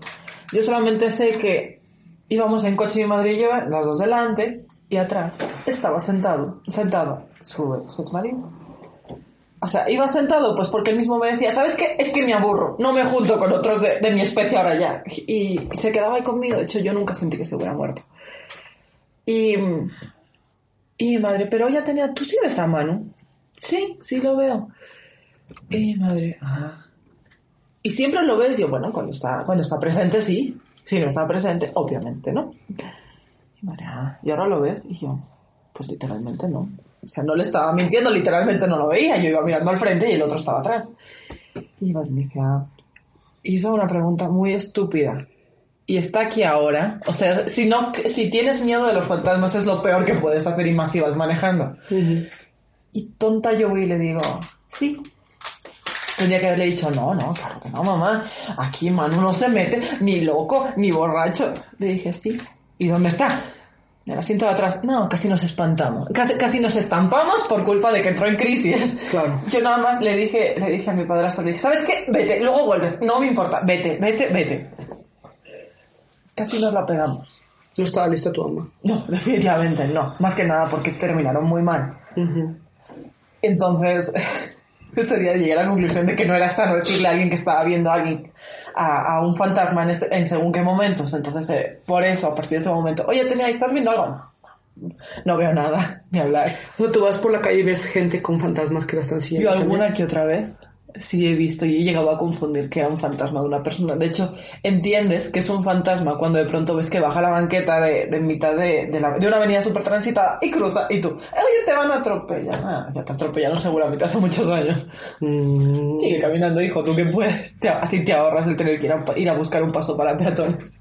Yo solamente sé que íbamos en coche mi madre y yo, las dos delante, y atrás estaba sentado, sentado su, su ex marido. O sea, iba sentado pues porque él mismo me decía, ¿sabes qué? Es que me aburro, no me junto con otros de, de mi especie ahora ya. Y, se quedaba ahí conmigo, de hecho yo nunca sentí que se hubiera muerto. Y, y madre, pero ya tenía, ¿tú sí ves a Manu? Sí, sí lo veo. Y madre, ah. Y siempre lo ves, yo, bueno, cuando está, cuando está presente, sí. Si no está presente, obviamente, ¿no? Y madre, ah, ¿y ahora lo ves? Y yo, pues literalmente no. O sea, no le estaba mintiendo, literalmente no lo veía. Yo iba mirando al frente y el otro estaba atrás. Y ah, hizo una pregunta muy estúpida. Y está aquí ahora. O sea, si no, si tienes miedo de los fantasmas es lo peor que puedes hacer y más si vas manejando. Y tonta yo voy y le digo, sí. Tendría que haberle dicho, no, no, claro que no, mamá. Aquí Manu no se mete, ni loco, ni borracho. Le dije, sí. ¿Y dónde está? En el asiento de atrás. No, casi nos espantamos. Casi, casi nos estampamos por culpa de que entró en crisis. Claro. Yo nada más le dije, le dije a mi padrastro, le dije, ¿sabes qué? Vete, luego vuelves. No me importa. Vete, vete, vete. Casi nos la pegamos. No estaba lista tu mamá. No, definitivamente no. Más que nada porque terminaron muy mal. Entonces, ese día llegué a la conclusión de que no era sano decirle a alguien que estaba viendo a alguien, a, a un fantasma en, ese- en según qué momentos. Entonces, eh, por eso, a partir de ese momento, oye, tenía, ¿estás viendo algo? No, no veo nada, ni hablar. O sea, tú vas por la calle y ves gente con fantasmas que la están siguiendo. Yo también. alguna que otra vez sí he visto y he llegado a confundir que era un fantasma de una persona. De hecho, entiendes que es un fantasma cuando de pronto ves que baja la banqueta de, de mitad de, de, la- de una avenida súper transitada y cruza y tú, oye, te van a atropellar. Ah, ya te atropellaron seguramente hace muchos años. Mm, Sigue caminando, hijo, tú que puedes. Te- así te ahorras el tener que ir a, ir a buscar un paso para peatones.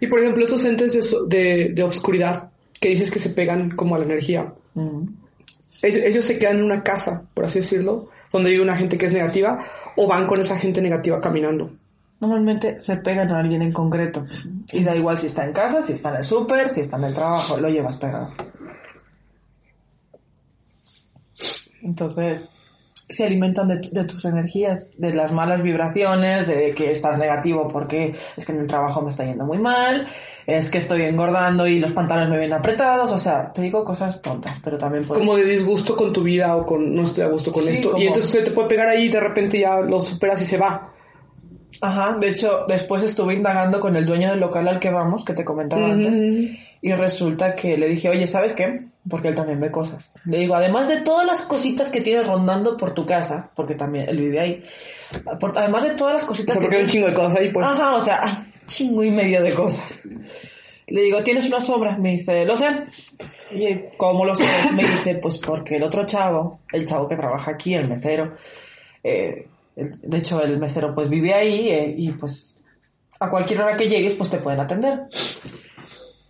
Y por ejemplo, esos entes de, de, obscuridad que dices que se pegan como a la energía. Ellos, ellos se quedan en una casa, por así decirlo, donde hay una gente que es negativa, o van con esa gente negativa caminando. Normalmente se pegan a alguien en concreto. Y da igual si está en casa, si está en el súper, si está en el trabajo, lo llevas pegado. Entonces, se alimentan de, de tus energías, de las malas vibraciones, de que estás negativo porque es que en el trabajo me está yendo muy mal, es que estoy engordando y los pantalones me ven apretados, o sea, te digo cosas tontas, pero también puedes... Como de disgusto con tu vida o con no estoy a gusto con Sí, esto. como- Y entonces se te puede pegar ahí y de repente ya lo superas y se va. Ajá, de hecho, después estuve indagando con el dueño del local al que vamos, que te comentaba antes, y resulta que le dije, oye, ¿sabes qué? Porque él también ve cosas. Le digo, además de todas las cositas que tienes rondando por tu casa, porque también él vive ahí, por- además de todas las O cositas sea, que porque hay un tienes- chingo de cosas ahí, pues. Ajá, o sea, hay chingo y medio de cosas. Le digo, ¿tienes una sombra? Me dice, lo sé. Y ¿cómo lo sé? Me dice, pues porque el otro chavo, el chavo que trabaja aquí, el mesero, eh, el- de hecho el mesero pues vive ahí eh, y pues a cualquier hora que llegues pues te pueden atender.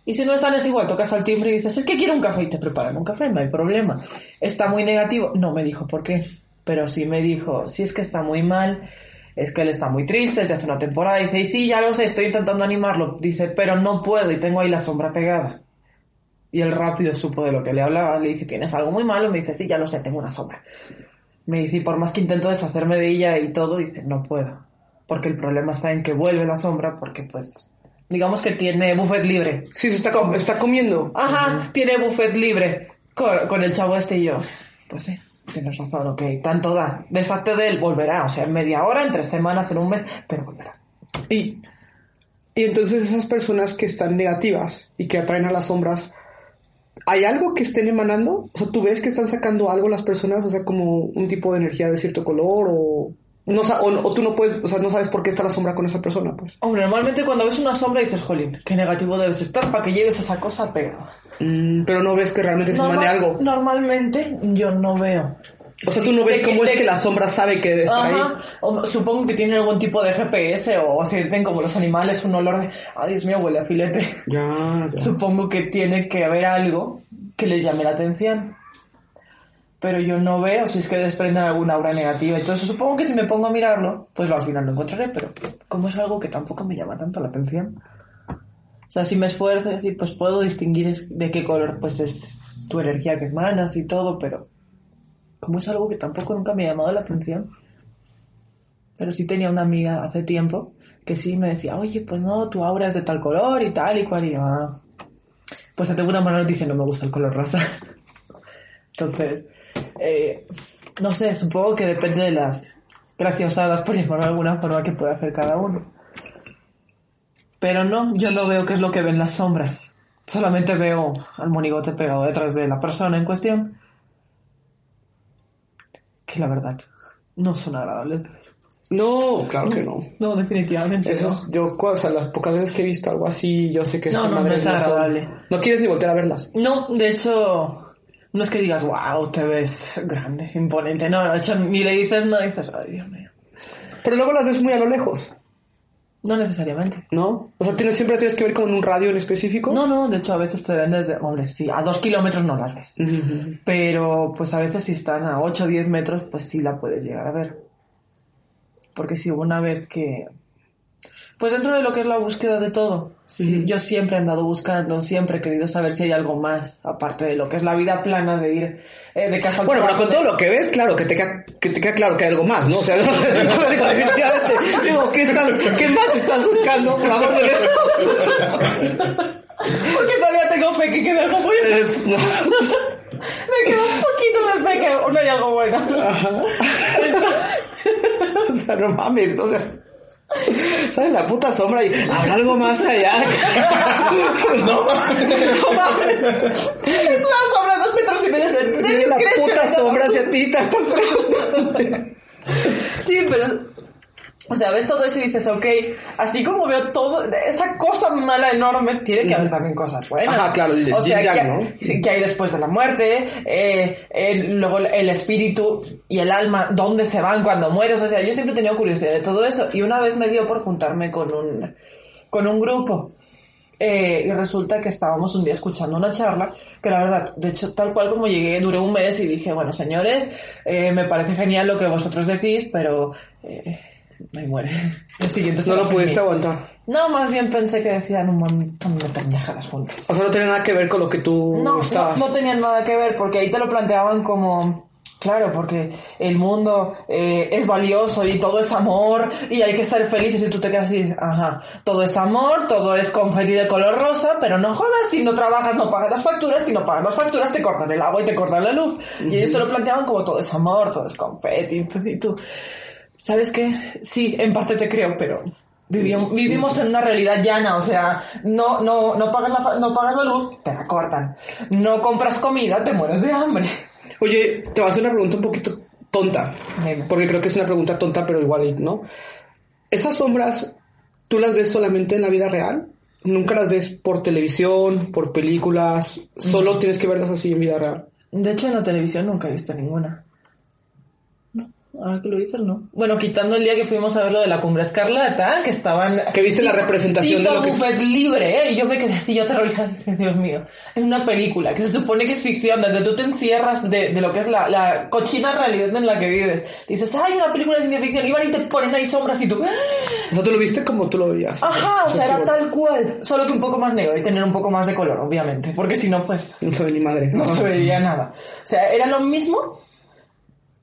Y si no están es igual, tocas al timbre y dices, es que quiero un café y te preparan un café, no hay problema. Está muy negativo. No me dijo por qué, pero sí me dijo, si es que está muy mal, es que él está muy triste desde hace una temporada. Dice, y sí, ya lo sé, estoy intentando animarlo. Dice, pero no puedo y tengo ahí la sombra pegada. Y él rápido supo de lo que le hablaba. Le dije, ¿tienes algo muy malo? Me dice, sí, ya lo sé, tengo una sombra. Me dice, y por más que intento deshacerme de ella y todo, dice, no puedo. Porque el problema está en que vuelve la sombra porque pues, digamos que tiene buffet libre. Sí, se está, com- está comiendo. Ajá, tiene buffet libre con, con el chavo este y yo. Pues sí, tienes razón, ok, tanto da. Deshazte de él, volverá, o sea, en media hora, en tres semanas, en un mes, pero volverá. Y, y entonces esas personas que están negativas y que atraen a las sombras, ¿hay algo que estén emanando? O sea, ¿tú ves que están sacando algo las personas? O sea, como un tipo de energía de cierto color o... No, o, o tú no puedes, o sea, no sabes por qué está la sombra con esa persona, pues. Hombre, normalmente cuando ves una sombra dices, jolín, qué negativo debes estar para que lleves esa cosa pegada. Mm, pero no ves que realmente se mane algo. Normalmente yo no veo. O sea, tú no ves cómo es que la sombra sabe que debe estar Ajá, ahí. o supongo que tiene algún tipo de GPS o sienten como los animales un olor de, ah, Dios mío, huele a filete. Ya, ya. Supongo que tiene que haber algo que les llame la atención. Pero yo no veo si es que desprenden alguna aura negativa. Entonces supongo que si me pongo a mirarlo, pues al final lo encontraré. Pero como es algo que tampoco me llama tanto la atención. O sea, si me esfuerzo, sí, pues puedo distinguir de qué color pues es tu energía que emanas y todo, pero como es algo que tampoco nunca me ha llamado la atención. Pero sí tenía una amiga hace tiempo que sí me decía, oye, pues no, tu aura es de tal color y tal y cual. Y ah. Pues te tengo una mala noticia, no me gusta el color rosa. Entonces, eh, no sé, supongo que depende de las graciosadas, por llamarlo de alguna forma, que pueda hacer cada uno. Pero no, yo no veo qué es lo que ven las sombras. Solamente veo al monigote pegado detrás de la persona en cuestión. Que la verdad, no son agradables de ver. No, claro que no. No, definitivamente Eso no. es, yo, o sea, las pocas veces que he visto algo así, yo sé que No, no, no es son- agradable. No quieres ni voltear a verlas. No, de hecho, no es que digas, wow, te ves grande, imponente. No, de hecho, ni le dices, no dices, ay, Dios mío. Pero luego las ves muy a lo lejos, No necesariamente. ¿no? O sea, tienes, siempre tienes que ver con un radio en específico. No, no, de hecho, a veces te ven desde, hombre, sí, a dos kilómetros no las ves. Pero, pues a veces si están a 8 o 10 metros, pues sí la puedes llegar a ver. Porque si hubo una vez que... Pues dentro de lo que es la búsqueda de todo, sí, yo siempre he andado buscando, siempre he querido saber si hay algo más, aparte de lo que es la vida plana de ir eh, de casa Bueno, pero con todo lo que ves, claro, que te queda, que te queda claro que hay algo más, ¿no? O sea, definitivamente. Digo, ¿qué, estás, ¿qué más estás buscando? Por amor de. Porque todavía tengo fe que quede algo bueno. Me queda un poquito de fe que no hay algo bueno. O sea, no mames, o sea. ¿Sabes la puta sombra y habrá algo más allá? No mames. Es una sombra dos metros y medio. ¿En serio la puta sombra hacia ti, te estás preguntando. Sí, pero... O sea, ves todo eso y dices, ok, así como veo todo, esa cosa mala enorme, tiene que haber también cosas buenas. Ajá, claro, el o sea, que, ¿no? sí, que hay después de la muerte, eh, el- luego el espíritu y el alma, dónde se van cuando mueres. O sea, yo siempre he tenido curiosidad de todo eso. Y una vez me dio por juntarme con un, con un grupo. Eh, y resulta que estábamos un día escuchando una charla, que la verdad, de hecho, tal cual como llegué, duré un mes y dije, bueno, señores, eh, me parece genial lo que vosotros decís, pero eh, me muere. El siguiente No lo pudiste mí". aguantar. No, más bien pensé que decían un montón de pendejadas juntas. O sea, no tiene nada que ver con lo que tú No, no, estabas. no tenían nada que ver, porque ahí te lo planteaban como, claro, porque el mundo eh, es valioso y todo es amor y hay que ser felices y tú te quedas así, ajá, todo es amor, todo es confeti de color rosa, pero no jodas, si no trabajas no pagas las facturas, si no pagas las facturas te cortan el agua y te cortan la luz. Y ellos te lo planteaban como todo es amor, todo es confeti, y tú, ¿sabes qué? Sí, en parte te creo, pero... Vivimos, vivimos en una realidad llana, o sea, no, no, no pagas la, no pagas la luz, te la cortan. No compras comida, te mueres de hambre. Oye, te voy a hacer una pregunta un poquito tonta. Dime. Porque creo que es una pregunta tonta, pero igual, ¿no? ¿Esas sombras, tú las ves solamente en la vida real? nunca las ves por televisión, por películas, solo tienes que verlas así en vida real. De hecho, en la televisión nunca he visto ninguna. No, ahora que lo dices, no. Bueno, quitando el día que fuimos a ver lo de la Cumbre Escarlata, que estaban... Que viste la representación tipo de lo que... buffet libre, ¿eh? Y yo me quedé así, yo aterrorizada. Dios mío, en una película que se supone que es ficción, donde tú te encierras de, de lo que es la, la cochina realidad en la que vives. Dices, ay, una película de ciencia ficción, y van y te ponen ahí sombras y tú... O sea, tú lo viste como tú lo veías. Ajá, o sea, era tal cual. Solo que un poco más negro y tener un poco más de color, obviamente. Porque si no, pues No sabe ni madre. no se veía nada. O sea, era lo mismo,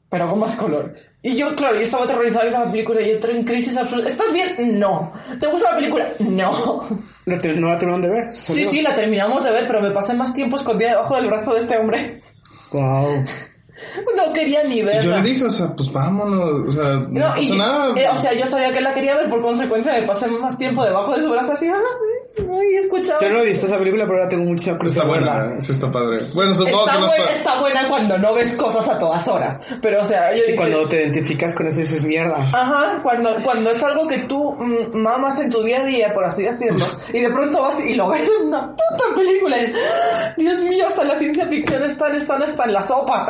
pero con más color. Y yo, claro, yo estaba aterrorizada viendo la película y entré en crisis absoluta. ¿Estás bien? No. ¿Te gusta la película? No. La te- no la terminaron de ver. Sí, sí, la terminamos de ver, pero me pasé más tiempo escondida debajo del brazo de este hombre. Wow. No quería ni Y yo verla. le dije, o sea, pues vámonos, o sea, no, No, pasa y, nada. eh, o sea, yo sabía que la quería ver, por consecuencia me pasé más tiempo debajo de su brazo así, ay, ay, escuchaba. Yo no he visto esa película, pero ahora tengo mucha está curiosidad. buena, ¿verdad? eh, sí está padre. Bueno, supongo Está, que no buena, está... está buena cuando no ves cosas a todas horas. Pero, o sea, yo Sí, dije, cuando te identificas con eso dices mierda. Ajá, cuando, cuando es algo que tú mm, mamas en tu día a día, por así decirlo, y de pronto vas y lo ves en una puta película y dices, "Ah, Dios mío, hasta la ciencia ficción está, está, está en la sopa.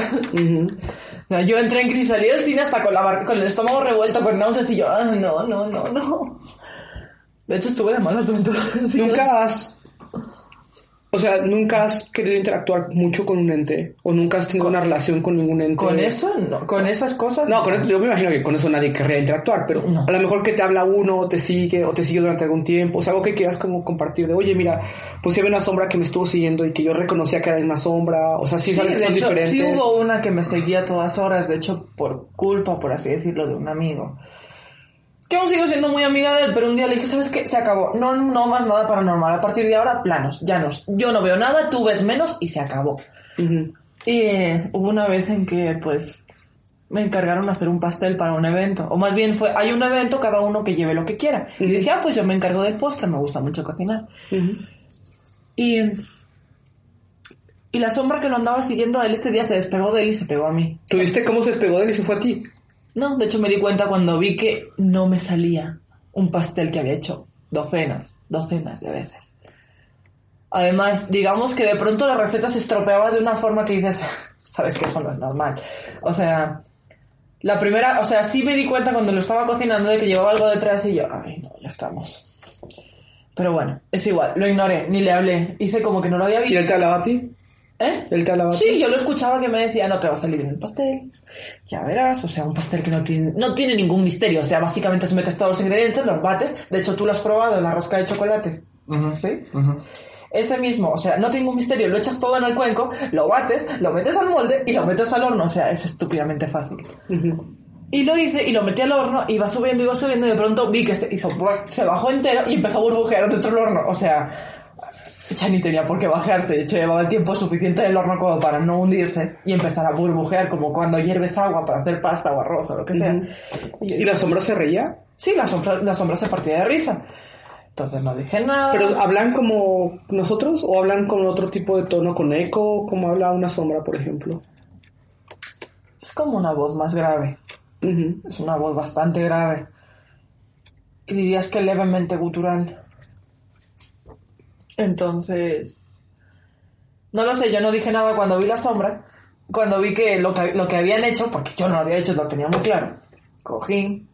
O sea, yo entré en crisis, salí del cine hasta con, la bar- con el estómago revuelto, con náuseas y yo, ah, no, no, no, no. De hecho, estuve de malas durante todo el cine. Nunca has. O sea, nunca has querido interactuar mucho con un ente. O nunca has tenido una relación con ningún ente. Con eso, no, con esas cosas. No, con eso- yo me imagino que con eso nadie querría interactuar, pero No. a lo mejor que te habla uno, o te sigue, o te sigue durante algún tiempo, o sea, algo que quieras como compartir de, oye, mira, pues si había una sombra que me estuvo siguiendo y que yo reconocía que era una sombra, o sea, sí, Sí, sabes son hecho, diferentes. sí hubo una que me seguía a todas horas, de hecho, por culpa, por así decirlo, de un amigo. Que aún sigo siendo muy amiga de él, pero un día le dije, ¿sabes qué? Se acabó. No, no más nada paranormal. A partir de ahora, planos, llanos. Yo no veo nada, tú ves menos y se acabó. Y eh, hubo una vez en que, pues, me encargaron hacer un pastel para un evento. O más bien fue, hay un evento, cada uno que lleve lo que quiera. Y dije, ah, pues yo me encargo del postre, me gusta mucho cocinar. Y, y la sombra que lo andaba siguiendo a él ese día se despegó de él y se pegó a mí. ¿Tuviste cómo se despegó de él y se fue a ti? No, de hecho me di cuenta cuando vi que no me salía un pastel que había hecho docenas, docenas de veces. Además, digamos que de pronto la receta se estropeaba de una forma que dices, sabes que eso no es normal. O sea, la primera, o sea, sí me di cuenta cuando lo estaba cocinando de que llevaba algo detrás y yo, ay no, ya estamos. Pero bueno, es igual, lo ignoré, ni le hablé, hice como que no lo había ¿Y visto. él te hablaba a ti? ¿Eh? ¿Él te hablaba a ti? Sí, yo lo escuchaba que me decía, no te va a salir bien el pastel. Ya verás, o sea, un pastel que no tiene, no tiene ningún misterio. O sea, básicamente te metes todos los ingredientes, los bates. De hecho, tú lo has probado, la rosca de chocolate. Ujú, ¿Sí? ujú. Ese mismo, o sea, no tiene ningún misterio. Lo echas todo en el cuenco, lo bates, lo metes al molde y lo metes al horno. O sea, es estúpidamente fácil. Ujú. Y lo hice y lo metí al horno, iba subiendo, iba subiendo y de pronto vi que se hizo, se bajó entero y empezó a burbujear dentro del horno. O sea, ya ni tenía por qué bajarse. De hecho, llevaba el tiempo suficiente en el horno como para no hundirse y empezar a burbujear como cuando hierves agua para hacer pasta o arroz o lo que sea. Y yo- ¿Y la sombra se reía? sí, la sombra, la sombra se partía de risa. Entonces no dije nada. ¿Pero hablan como nosotros o hablan con otro tipo de tono, con eco, como habla una sombra, por ejemplo? Es como una voz más grave. Ujú. Es una voz bastante grave. Y dirías que levemente gutural. Entonces... No lo sé, yo no dije nada cuando vi la sombra. Cuando vi que lo que, lo que habían hecho, porque yo no lo había hecho, lo tenía muy claro. Cogí,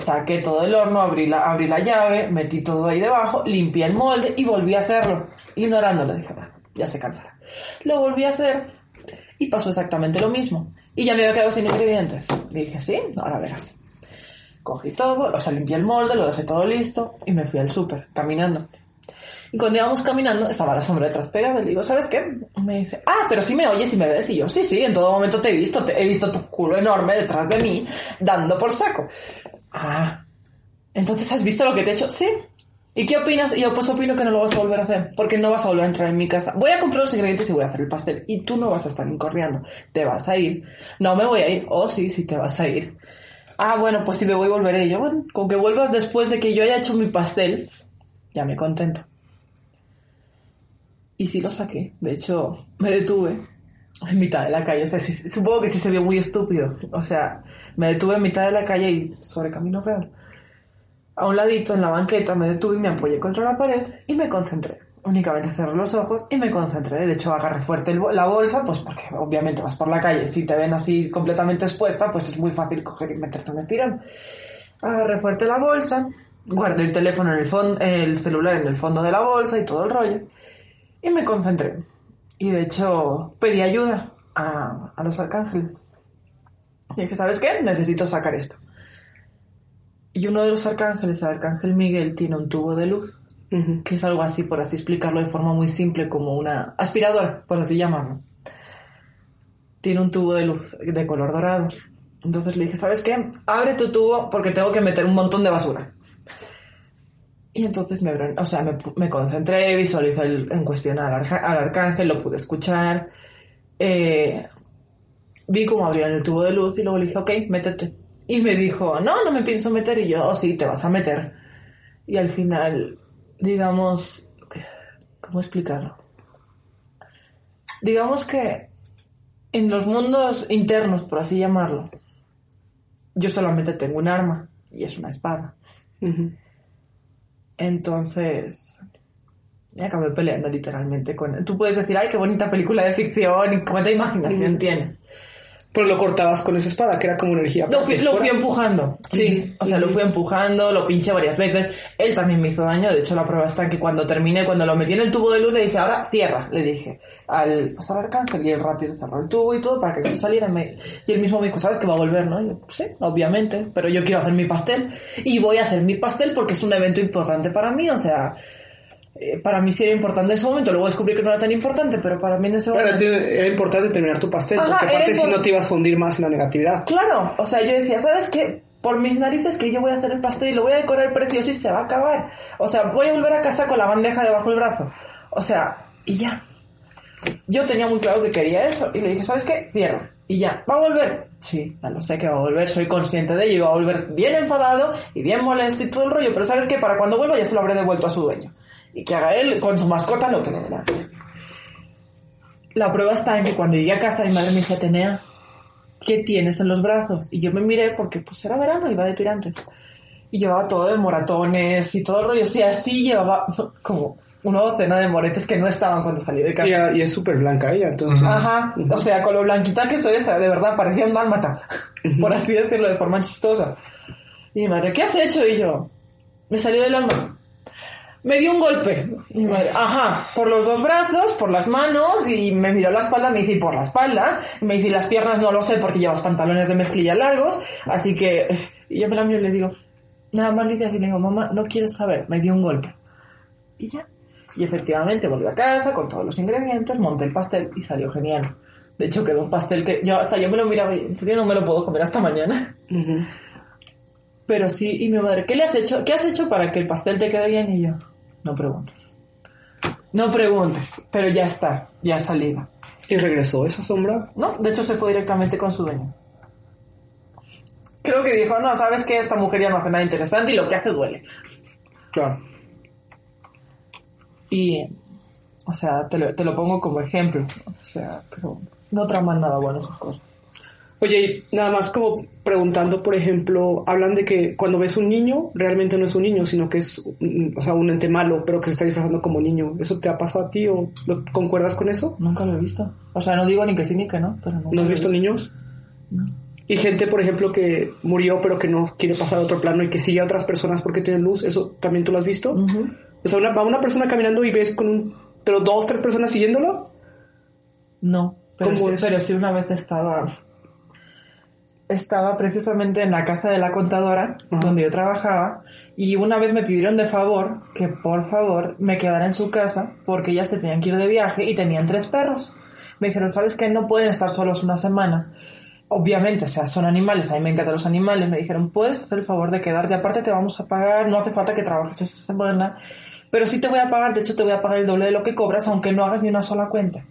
saqué todo el horno, abrí la, abrí la llave, metí todo ahí debajo, limpié el molde y volví a hacerlo. Ignorándolo, dije, "Va, ya se cansará. Lo volví a hacer y pasó exactamente lo mismo. Y ya me había quedado sin ingredientes. Dije, sí, ahora verás. Cogí todo, o sea, limpié el molde, lo dejé todo listo y me fui al súper, caminando. Y cuando íbamos caminando, estaba la sombra detrás pegada. Le digo, ¿sabes qué? Me dice, ah, pero si me oyes y me ves. Y yo, sí, sí, en todo momento te he visto. He visto tu culo enorme detrás de mí, dando por saco. Ah, entonces has visto lo que te he hecho. Sí. ¿Y qué opinas? Y yo, pues opino que no lo vas a volver a hacer, porque no vas a volver a entrar en mi casa. Voy a comprar los ingredientes y voy a hacer el pastel. Y tú no vas a estar incordiando. Te vas a ir. No me voy a ir. Oh, sí, sí, te vas a ir. Ah, bueno, pues si me voy, volveré. Y yo, bueno, con que vuelvas después de que yo haya hecho mi pastel, ya me contento. Y sí lo saqué. De hecho, me detuve en mitad de la calle. O sea, sí- supongo que sí se vio muy estúpido. O sea, me detuve en mitad de la calle y sobre camino real. A un ladito, en la banqueta, me detuve y me apoyé contra la pared y me concentré. Únicamente cerré los ojos y me concentré. De hecho, agarré fuerte la bolsa, pues porque obviamente vas por la calle. Si te ven así completamente expuesta, pues es muy fácil coger y meterte un estirón. Agarré fuerte la bolsa, guardé el teléfono en el fondo, el celular en el fondo de la bolsa y todo el rollo. Y me concentré. Y de hecho, pedí ayuda a, a los arcángeles. Y dije, ¿sabes qué? Necesito sacar esto. Y uno de los arcángeles, el arcángel Miguel, tiene un tubo de luz, que es algo así, por así explicarlo de forma muy simple, como una aspiradora, por así llamarlo. Tiene un tubo de luz de color dorado. Entonces le dije, ¿sabes qué? Abre tu tubo porque tengo que meter un montón de basura. Y entonces me, o sea, me, concentré, visualicé el- en cuestión al, arja- al arcángel, lo pude escuchar. eh, vi cómo abrían el tubo de luz y luego le dije, ok, métete. Y me dijo, no, no me pienso meter. Y yo, oh, sí, te vas a meter. Y al final, digamos, ¿cómo explicarlo? Digamos que en los mundos internos, por así llamarlo, yo solamente tengo un arma y es una espada. Ujú. Entonces, me acabé peleando literalmente con él. Tú puedes decir, ay, qué bonita película de ficción y cuánta imaginación tienes. Pero lo cortabas con esa espada, que era como energía. Lo fui, lo fui empujando, sí. O sea, lo fui empujando, lo pinché varias veces. Él también me hizo daño. De hecho, la prueba está en que cuando terminé, cuando lo metí en el tubo de luz, le dije, ahora cierra. Le dije al, al arcángel y él rápido cerró el tubo y todo para que no saliera. Me- y él mismo me dijo, ¿sabes que va a volver, no? Y yo, sí, obviamente. Pero yo quiero hacer mi pastel. Y voy a hacer mi pastel porque es un evento importante para mí. O sea, eh, para mí sí era importante en ese momento. Luego descubrí que no era tan importante, pero para mí en ese momento... era importante terminar tu pastel, Ajá, porque aparte si no te ibas a hundir más en la negatividad. Claro, o sea, yo decía, ¿sabes qué? Por mis narices que yo voy a hacer el pastel y lo voy a decorar precioso y se va a acabar. O sea, voy a volver a casa con la bandeja debajo del brazo. O sea, y ya. Yo tenía muy claro que quería eso y le dije, ¿sabes qué? Cierra. Y ya, ¿va a volver? Sí, ya lo sé que va a volver, soy consciente de ello y va a volver bien enfadado y bien molesto y todo el rollo, pero ¿sabes qué? Para cuando vuelva ya se lo habré devuelto a su dueño. Y que haga él con su mascota lo que le dé la. La prueba está en que cuando llegué a casa mi madre me dijo, Atenea, ¿qué tienes en los brazos? Y yo me miré porque pues era verano, iba de tirantes. Y llevaba todo de moratones y todo el rollo. Sí, así llevaba como una docena de moretes que no estaban cuando salí de casa. Y, y es súper blanca ella, entonces. Ajá, o sea, con lo blanquita que soy, o sea, de verdad, parecía un dálmata, por así decirlo, de forma chistosa. Y mi madre, ¿qué has hecho? Y yo, me salió del alma. Me dio un golpe. Y mi madre, ajá, por los dos brazos, por las manos, y me miró la espalda, me dice, ¿y por la espalda? Y me dice, "Y las piernas no lo sé porque llevas pantalones de mezclilla largos, así que... Y yo me la miro y le digo, nada más le dice así, le digo, mamá, no quieres saber, me dio un golpe. Y ya. Y efectivamente volví a casa con todos los ingredientes, monté el pastel y salió genial. De hecho, quedó un pastel que yo hasta yo me lo miraba y en serio no me lo puedo comer hasta mañana. Pero sí, y mi madre, ¿qué le has hecho? ¿Qué has hecho para que el pastel te quede bien? Y yo, no preguntes. No preguntes, pero ya está, ya ha salido. Y regresó esa sombra. No, de hecho se fue directamente con su dueño. Creo que dijo, no, sabes que esta mujer ya no hace nada interesante y lo que hace duele. Claro. Y, o sea, te lo, te lo pongo como ejemplo. O sea, pero no traman nada bueno esas cosas. Oye, y nada más como preguntando, por ejemplo, hablan de que cuando ves un niño, realmente no es un niño, sino que es, o sea, un ente malo, pero que se está disfrazando como niño. ¿Eso te ha pasado a ti o lo- concuerdas con eso? Nunca lo he visto. O sea, no digo ni que sí ni que no, pero nunca ¿No has visto niños? No. Y gente, por ejemplo, que murió pero que no quiere pasar a otro plano y que sigue a otras personas porque tiene luz, ¿eso también tú lo has visto? O sea, una, va una persona caminando y ves con un, pero dos, tres personas siguiéndolo. No, pero ¿Cómo sí, pero sí una vez estaba estaba precisamente en la casa de la contadora donde yo trabajaba y una vez me pidieron de favor que por favor me quedara en su casa porque ellas se tenían que ir de viaje y tenían tres perros. Me dijeron, ¿sabes qué? No pueden estar solos una semana. Obviamente, o sea, son animales, a mí me encantan los animales. Me dijeron, ¿puedes hacer el favor de quedarte? Aparte te vamos a pagar, no hace falta que trabajes esa semana, pero sí te voy a pagar, de hecho te voy a pagar el doble de lo que cobras aunque no hagas ni una sola cuenta.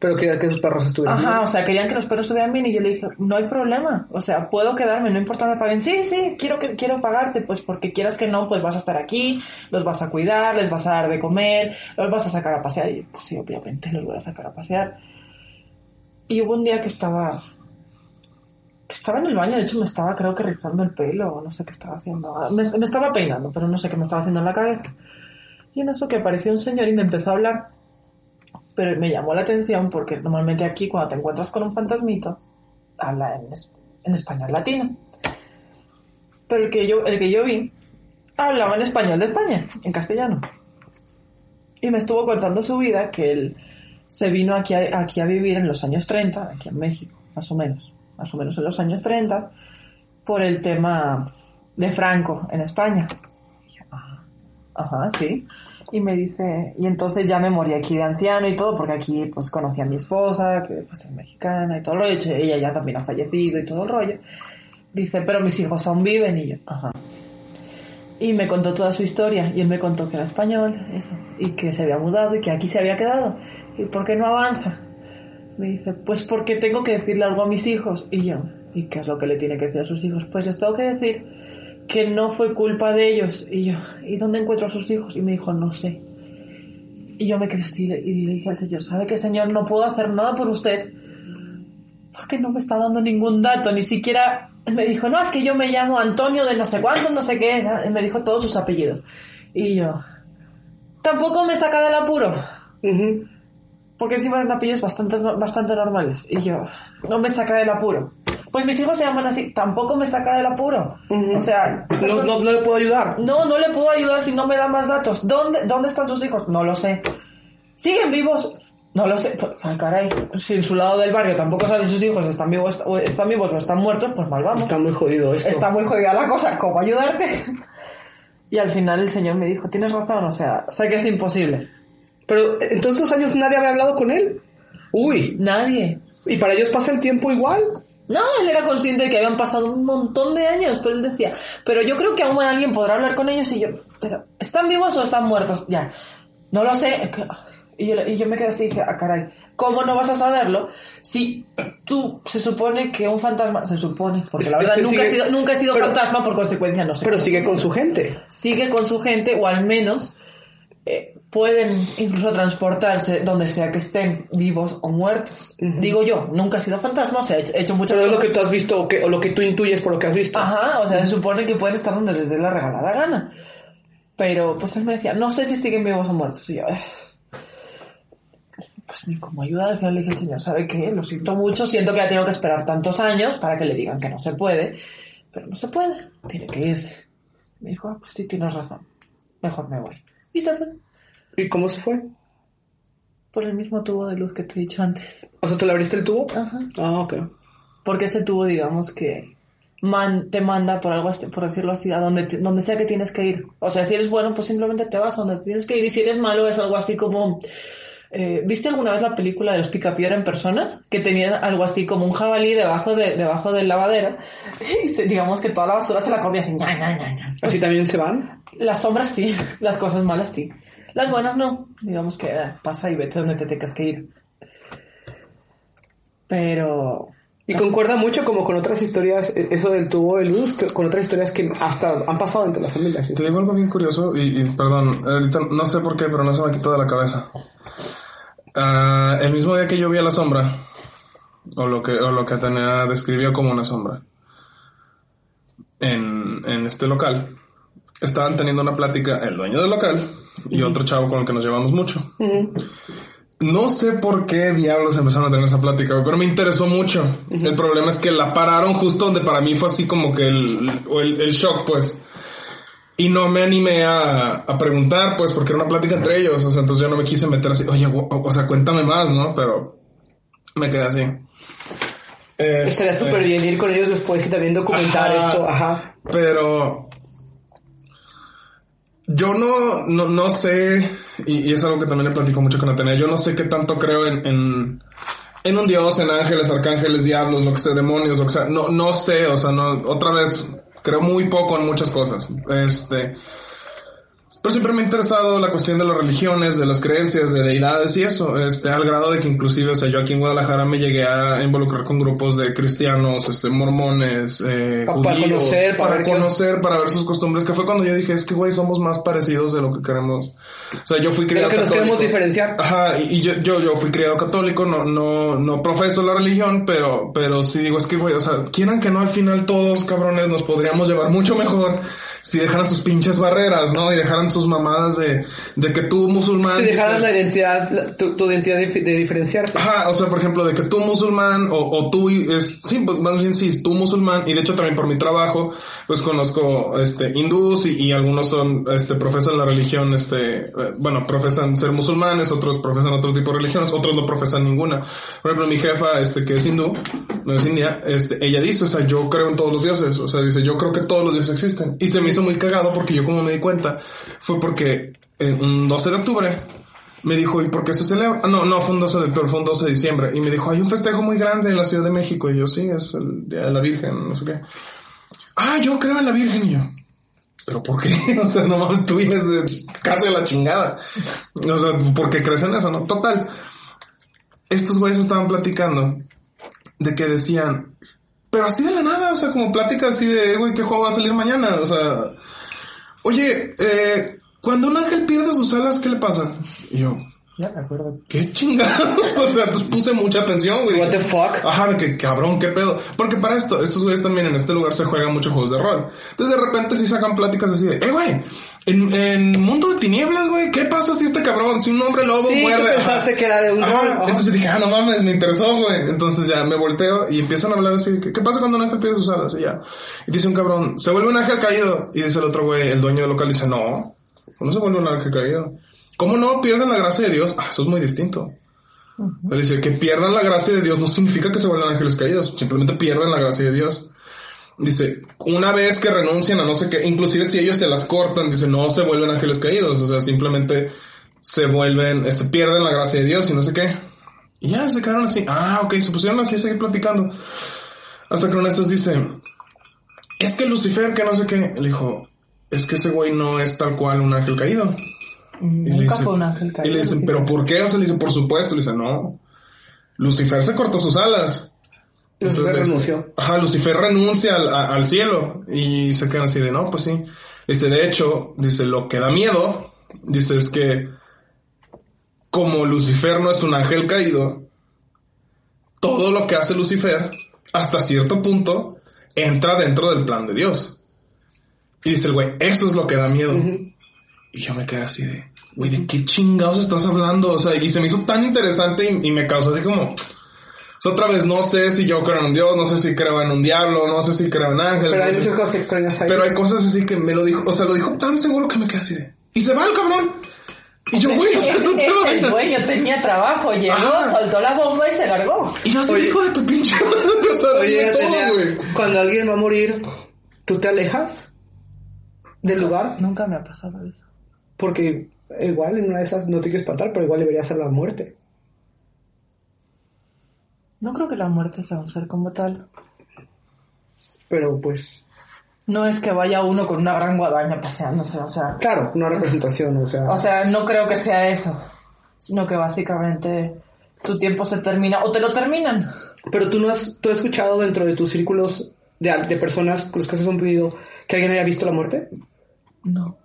Pero quería que sus perros estuvieran Ajá, bien. o sea, querían que los perros estuvieran bien y yo le dije, no hay problema, o sea, puedo quedarme, no importa me paguen. Sí, sí, quiero que quiero pagarte, pues porque quieras que no, pues vas a estar aquí, los vas a cuidar, les vas a dar de comer, los vas a sacar a pasear. Y yo, pues sí, obviamente los voy a sacar a pasear. Y hubo un día que estaba que estaba en el baño, de hecho me estaba creo que rizando el pelo o no sé qué estaba haciendo. Ah, Me, me estaba peinando, pero no sé qué me estaba haciendo en la cabeza. Y en eso que apareció un señor y me empezó a hablar. Pero me llamó la atención porque normalmente aquí cuando te encuentras con un fantasmito, habla en, en español latino. Pero el que, yo, el que yo vi hablaba en español de España, en castellano. Y me estuvo contando su vida, que él se vino aquí a, aquí a vivir en los años 30, aquí en México, más o menos, más o menos en los años 30, por el tema de Franco en España. Y "Ah, Ajá, sí. Y me dice, y entonces ya me morí aquí de anciano y todo, porque aquí pues conocí a mi esposa, que pues es mexicana y todo el rollo, ella ya también ha fallecido y todo el rollo. Dice, pero mis hijos aún viven y yo, ajá. Y me contó toda su historia y él me contó que era español, eso, y que se había mudado y que aquí se había quedado. ¿Y por qué no avanza? Me dice, pues porque tengo que decirle algo a mis hijos. Y yo, ¿y qué es lo que le tiene que decir a sus hijos? Pues les tengo que decir que no fue culpa de ellos. Y yo, ¿y dónde encuentro a sus hijos? Y me dijo, no sé. Y yo me quedé así y le- dije al Señor, ¿sabe qué, Señor? No puedo hacer nada por usted porque no me está dando ningún dato, ni siquiera me dijo, no, es que yo me llamo Antonio de no sé cuánto, no sé qué, y me dijo todos sus apellidos. Y yo, tampoco me saca del apuro, porque encima eran apellidos bastante, bastante normales. Y yo, no me saca del apuro. Pues mis hijos se llaman así, tampoco me saca del apuro. O sea, No, no, no le puedo ayudar. no, no le puedo ayudar si no me da más datos. ¿Dónde, dónde están sus hijos? No lo sé. ¿Siguen vivos? No lo sé. Pues, Ay, caray. Si en su lado del barrio tampoco sabe si sus hijos están vivos, o están vivos o están muertos, pues mal vamos. Está muy jodido esto. Está muy jodida la cosa. ¿Cómo ayudarte? Y al final el señor me dijo, tienes razón, o sea, sé que es imposible. Pero en todos estos años nadie había hablado con él. Uy. Nadie. ¿Y para ellos pasa el tiempo igual? No, él era consciente de que habían pasado un montón de años, pero él decía, pero yo creo que aún alguien podrá hablar con ellos y yo, pero ¿están vivos o están muertos? Ya, no lo sé. Es que- Y yo, y yo me quedé así y dije, ah, caray, ¿cómo no vas a saberlo si tú se supone que un fantasma, se supone, porque la Es- verdad nunca, he sigue- sido, nunca he sido pero- fantasma, por consecuencia no sé. Pero sigue con su gente. sigue con su gente o al menos eh, pueden incluso transportarse donde sea que estén vivos o muertos. Digo yo, nunca he sido fantasma, o sea, he hecho, he hecho muchas Pero es lo cosas. que tú has visto o, que- o lo que tú intuyes por lo que has visto. Ajá, o sea, se supone que pueden estar donde les dé la regalada gana. Pero pues él me decía, no sé si siguen vivos o muertos. Y yo, "Eh, pues ni como ayuda. Al final le dije al señor, ¿sabe qué? Lo siento mucho, siento que ya tengo que esperar tantos años para que le digan que no se puede. Pero no se puede, tiene que irse. Me dijo, ah, pues sí, tienes razón. Mejor me voy. Y se fue. ¿Y cómo se fue? Por el mismo tubo de luz que te he dicho antes. O sea, ¿tú le abriste el tubo? Ajá. Ah, ok. Porque ese tubo, digamos que man- te manda, por algo así- por decirlo así, a donde, te- donde sea que tienes que ir. O sea, si eres bueno, pues simplemente te vas a donde tienes que ir. Y si eres malo, es algo así como... eh, ¿Viste alguna vez la película de los picapiedra en persona? Que tenían algo así como un jabalí debajo, de, debajo del lavadero. Y se- digamos que toda la basura se la comía así. ña, ña, ña, ña. ¿Así también se van? Las sombras sí, las cosas malas sí. Las buenas no. Digamos que eh, pasa y vete donde te tengas que ir. Pero... Y concuerda mucho como con otras historias, eh, eso del tubo de luz, que- con otras historias que hasta han pasado entre las familias. ¿sí? Te digo algo bien curioso y, y, perdón, ahorita no sé por qué, pero no se me quitó de la cabeza. Ah, el mismo día que yo vi a la sombra, o lo que, o lo que Atenea describió como una sombra, en, en este local, estaban teniendo una plática el dueño del local y otro chavo con el que nos llevamos mucho. No sé por qué diablos empezaron a tener esa plática, pero me interesó mucho. El problema es que la pararon justo donde para mí fue así como que el, el, el shock, pues. Y no me animé a, a preguntar, pues, porque era una plática entre ellos. O sea, entonces yo no me quise meter así, oye, o, o sea, cuéntame más, ¿no? Pero me quedé así. Estaría Este, súper bien ir con ellos después y también documentar Ajá. esto. Ajá. Pero yo no, no, no sé, y, es algo que también le platico mucho con Atenea, yo no sé qué tanto creo en, en, en un dios, en ángeles, arcángeles, diablos, lo que sea, demonios, lo que sea. No, no sé, o sea, no, otra vez, creo muy poco en muchas cosas. Este, Pero siempre me ha interesado la cuestión de las religiones, de las creencias, de deidades y eso, este, al grado de que inclusive, o sea, yo aquí en Guadalajara me llegué a involucrar con grupos de cristianos, este, mormones, eh, Pa- para judíos, conocer, para conocer, para ver sus costumbres, que fue cuando yo dije, es que güey, somos más parecidos de lo que queremos. O sea, yo fui De criado lo que nos queremos diferenciar. Ajá, y, y yo, yo, yo fui criado católico, no, no, no profeso la religión, pero, pero sí digo, es que, güey, o sea, quieran que no, al final todos, cabrones, nos podríamos llevar mucho mejor si dejaran sus pinches barreras, ¿no? Y dejaran sus mamadas de, de que tú musulmán... Si dejaras dices- la identidad, la- tu, tu identidad de, de diferenciarte. Ajá, o sea, por ejemplo, de que tú musulmán o, o tú, es, sí, pues, más bien sí, tú musulmán, y de hecho también por mi trabajo, pues conozco, este, hindús y, y algunos son, este, profesan la religión, este, eh, bueno, profesan ser musulmanes, otros profesan otro tipo de religiones, otros no profesan ninguna. Por ejemplo, mi jefa, este, que es hindú, no es india, este, ella dice, o sea, yo creo en todos los dioses, o sea, dice, yo creo que todos los dioses existen. Y se me hizo muy cagado porque yo como me di cuenta, fue porque en un 12 de octubre, me dijo, ¿y por qué se celebra? Ah, No, no, fue un 12 de octubre, fue un 12 de diciembre. Y me dijo, hay un festejo muy grande en la Ciudad de México. Y yo, sí, es el Día de la Virgen, no sé qué. Ah, yo creo en la Virgen. Y yo, ¿pero por qué? o sea, no mames, tú vienes casa de la chingada. O sea, ¿por qué crees en eso, no? Total. Estos güeyes estaban platicando de que decían, pero así de la nada, o sea, como plática así de, "Eh, güey, ¿qué juego va a salir mañana? O sea, oye, eh, cuando un ángel pierde sus alas, ¿qué le pasa? Y yo, Ya me acuerdo. ¿Qué chingados? o sea, pues puse mucha atención, güey. What the fuck? Ajá, que cabrón, qué pedo. Porque para esto, estos güeyes también en este lugar se juegan muchos juegos de rol. Entonces de repente sí sacan pláticas así de, eh, güey, en, en Mundo de Tinieblas, güey, ¿qué pasa si este cabrón, si un hombre lobo Sí, muerde? pensaste Ajá. que era de un Ajá. rol, ajá. Entonces dije, ah, no mames, me interesó, güey. Entonces ya me volteo y empiezan a hablar así, ¿qué, qué pasa cuando un ángel pierde sus alas? Y ya. Y dice un cabrón, se vuelve un ángel caído. Y dice el otro güey, el dueño del local, dice, no, no se vuelve un ángel caído. ¿Cómo no pierden la gracia de Dios? Ah, eso es muy distinto. Él dice que pierdan la gracia de Dios no significa que se vuelvan ángeles caídos, simplemente pierden la gracia de Dios. Dice, una vez que renuncian a no sé qué, inclusive si ellos se las cortan, dice, no se vuelven ángeles caídos, o sea, simplemente se vuelven, este, pierden la gracia de Dios y no sé qué. Y ya se quedaron así. Ah, ok, se pusieron así a seguir platicando. Hasta que una de esas dice, es que Lucifer, que no sé qué, le dijo, es que ese güey no es tal cual un ángel caído. Y le Nunca fue un ángel Y caído. le dicen. ¿pero por qué? O sea, le dicen, por supuesto. Le dicen, no. Lucifer se cortó sus alas. Lucifer renunció. Ajá, Lucifer renuncia al, a- al cielo. Y se quedan así de, no, pues sí. Dice, de hecho, dice, lo que da miedo, dice, es que como Lucifer no es un ángel caído, todo lo que hace Lucifer, hasta cierto punto, entra dentro del plan de Dios. Y dice el güey, eso es lo que da miedo. Y yo me quedé así de, güey, ¿de qué chingados estás hablando? O sea, y se me hizo tan interesante y, y me causó así como, o sea, otra vez, no sé si yo creo en un Dios, no sé si creo en un diablo, no sé si creo en ángeles. Pero hay no sé- muchas cosas extrañas ahí. pero hay cosas así que me lo dijo, o sea, lo dijo tan seguro que me quedé así de, y se va el cabrón. Y yo, güey, o sea, Es, no te es el dueño, tenía trabajo, llegó, Ajá. soltó la bomba y se largó. Y yo soy hijo de tu pinche o sea, Oye, todo, tenía- güey. cuando alguien va a morir, ¿tú te alejas del lugar? Nunca me ha pasado eso. Porque igual en una de esas no te quieres espantar, pero igual debería ser la muerte. No creo que la muerte sea un ser como tal. Pero pues, No es que vaya uno con una gran guadaña paseándose, o sea. claro, una representación, o sea. O sea, no creo que sea eso. Sino que básicamente tu tiempo se termina o te lo terminan. pero tú no has, tú has escuchado dentro de tus círculos de, de personas con los que has convivido que alguien haya visto la muerte. No.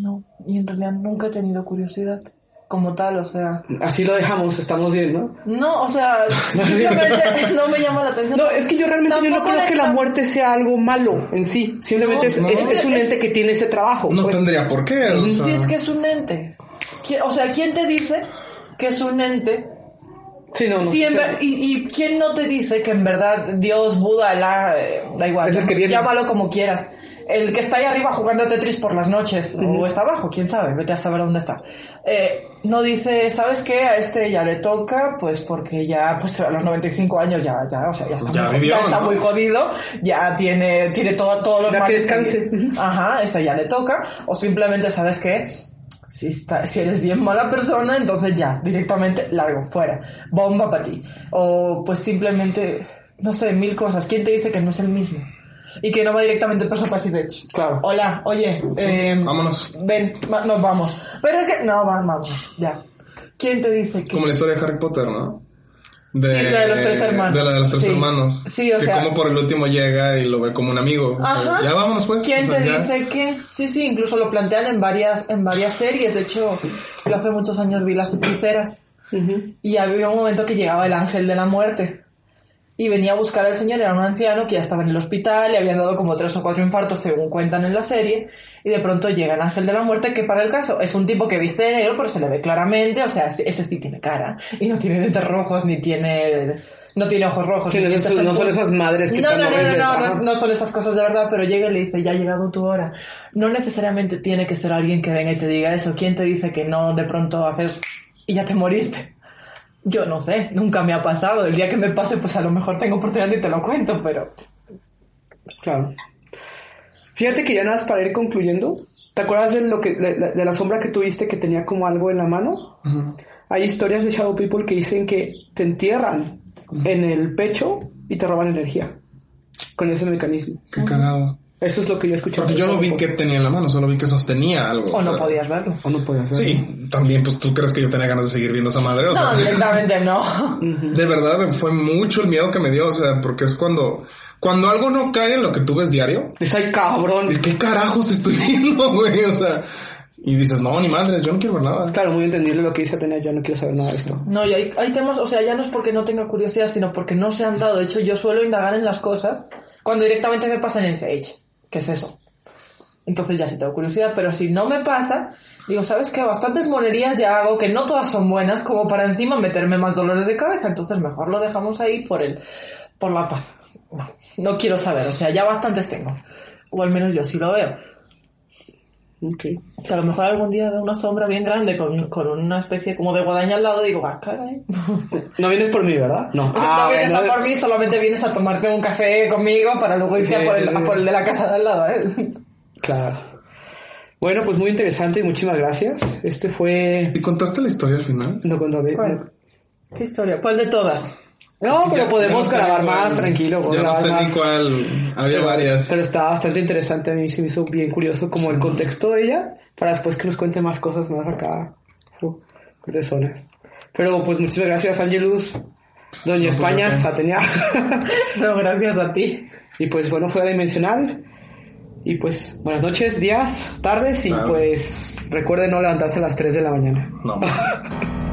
No. Y en realidad nunca he tenido curiosidad como tal, o sea. Así lo dejamos, estamos bien, ¿no? No, o sea, simplemente no me llama la atención. No, es que yo realmente yo no creo que la muerte sea algo malo en sí. Simplemente No, es, no. es- es un ente que tiene ese trabajo. No pues. tendría por qué, o sea. Si es que es un ente. ¿Qui- O sea, ¿quién te dice que es un ente? Sí, no, no, Sí, en sí, ver- y, y quién no te dice que en verdad Dios, Buda, la, da igual, Es el que viene. llámalo como quieras. El que está ahí arriba jugando a Tetris por las noches, o está abajo, quién sabe, vete a saber dónde está. Eh, no dice, ¿sabes qué? A este ya le toca, pues porque ya, pues a los 95 años ya, ya, o sea, ya está, Ya muy, vivió, ya está muy jodido, ya tiene, tiene todo, todos los Ya que males descanse. Ajá, esa ya le toca. O simplemente, ¿sabes qué? Si, está- si eres bien mala persona, entonces ya, directamente largo, fuera. Bomba para ti. O pues simplemente, no sé, mil cosas. ¿Quién te dice que no es el mismo? Y que no va directamente al personaje y dice, Claro. hola, oye, eh, Vámonos. ven, va- nos vamos. Pero es que, no, va- vamos, ya. ¿Quién te dice que...? Como la historia de Harry Potter, ¿no? Sí, la de los tres hermanos. De la de los tres Sí. hermanos. Sí, o que sea- como por el último llega y lo ve como un amigo. Ajá. Ya vámonos pues. ¿Quién O sea, te ya. dice que? Sí, sí, incluso lo plantean en varias, en varias series. De hecho, yo hace muchos años vi Las Hechiceras. Y había un momento que llegaba el ángel de la muerte. Y venía a buscar al señor, era un anciano que ya estaba en el hospital, le habían dado como tres o cuatro infartos según cuentan en la serie, y de pronto llega el ángel de la muerte, que para el caso es un tipo que viste de negro, pero se le ve claramente, o sea, ese sí tiene cara, y no tiene dientes rojos, ni tiene, no tiene ojos rojos. Sí, ni no, dientes son- no son esas madres que no, están no, no, no, no, no, no son esas cosas de verdad, pero llega y le dice, ya ha llegado tu hora. No necesariamente tiene que ser alguien que venga y te diga eso. ¿Quién te dice que no de pronto haces y ya te moriste? Yo no sé, nunca me ha pasado. El día que me pase, pues a lo mejor tengo oportunidad y te lo cuento, pero... Claro. Fíjate que ya nada más para ir concluyendo. ¿Te acuerdas de lo que de, la- de la sombra que tuviste que tenía como algo en la mano? Hay historias de Shadow People que dicen que te entierran en el pecho y te roban energía con ese mecanismo. Qué cagado. Eso es lo que yo he escuchado. Porque yo no vi que tenía en la mano, solo vi que sostenía algo. O no sea, podías verlo. O no podías verlo. Sí, también, pues tú crees que yo tenía ganas de seguir viendo esa madre. O sea, No, directamente no. de verdad fue mucho el miedo que me dio. O sea, porque es cuando, cuando algo no cae en lo que tú ves diario. Es ay cabrón. Es que carajos estoy viendo, güey. O sea, y dices, no, ni madres, yo no quiero ver nada. Claro, muy entendible lo que dice Atenea. Yo no quiero saber nada de esto. No, y hay, hay temas, o sea, ya no es porque no tenga curiosidad, sino porque no se han dado. De hecho, yo suelo indagar en las cosas cuando directamente me pasa en Sage. ¿Qué es eso? Entonces ya sí tengo curiosidad, pero si no me pasa, digo, ¿sabes qué? Bastantes monerías ya hago que no todas son buenas como para encima meterme más dolores de cabeza. Entonces mejor lo dejamos ahí por el, por la paz. No, no quiero saber, o sea, ya bastantes tengo. O al menos yo sí lo veo. Que a lo mejor algún día veo una sombra bien grande con, con una especie como de guadaña al lado y digo, ah, caray. No vienes por mí, ¿verdad? No. no vienes bueno, a por mí, solamente vienes a tomarte un café conmigo para luego irse Sí, a por, el, sí, sí. a por el de la casa de al lado, ¿eh? Claro. Bueno, pues muy interesante y muchísimas gracias. Este fue... ¿Y contaste la historia al final? No, cuando... ¿Cuál? ¿Qué historia? ¿Cuál de todas? No, pero Ya- podemos no sé grabar ni cuál- más, tranquilo. no grabar sé ni más. cuál. Había Pero- varias. Pero está bastante interesante. A mí se me hizo bien curioso como el contexto de ella. Para después que nos cuente más cosas más acá. uh, De zonas. Pero pues muchas gracias, Angelus. Doña España, gracias. Atenea. No, gracias a ti. y pues bueno, fue dimensional. Y pues buenas noches, días, tardes. Y Claro. pues recuerden no levantarse a las 3 de la mañana. No.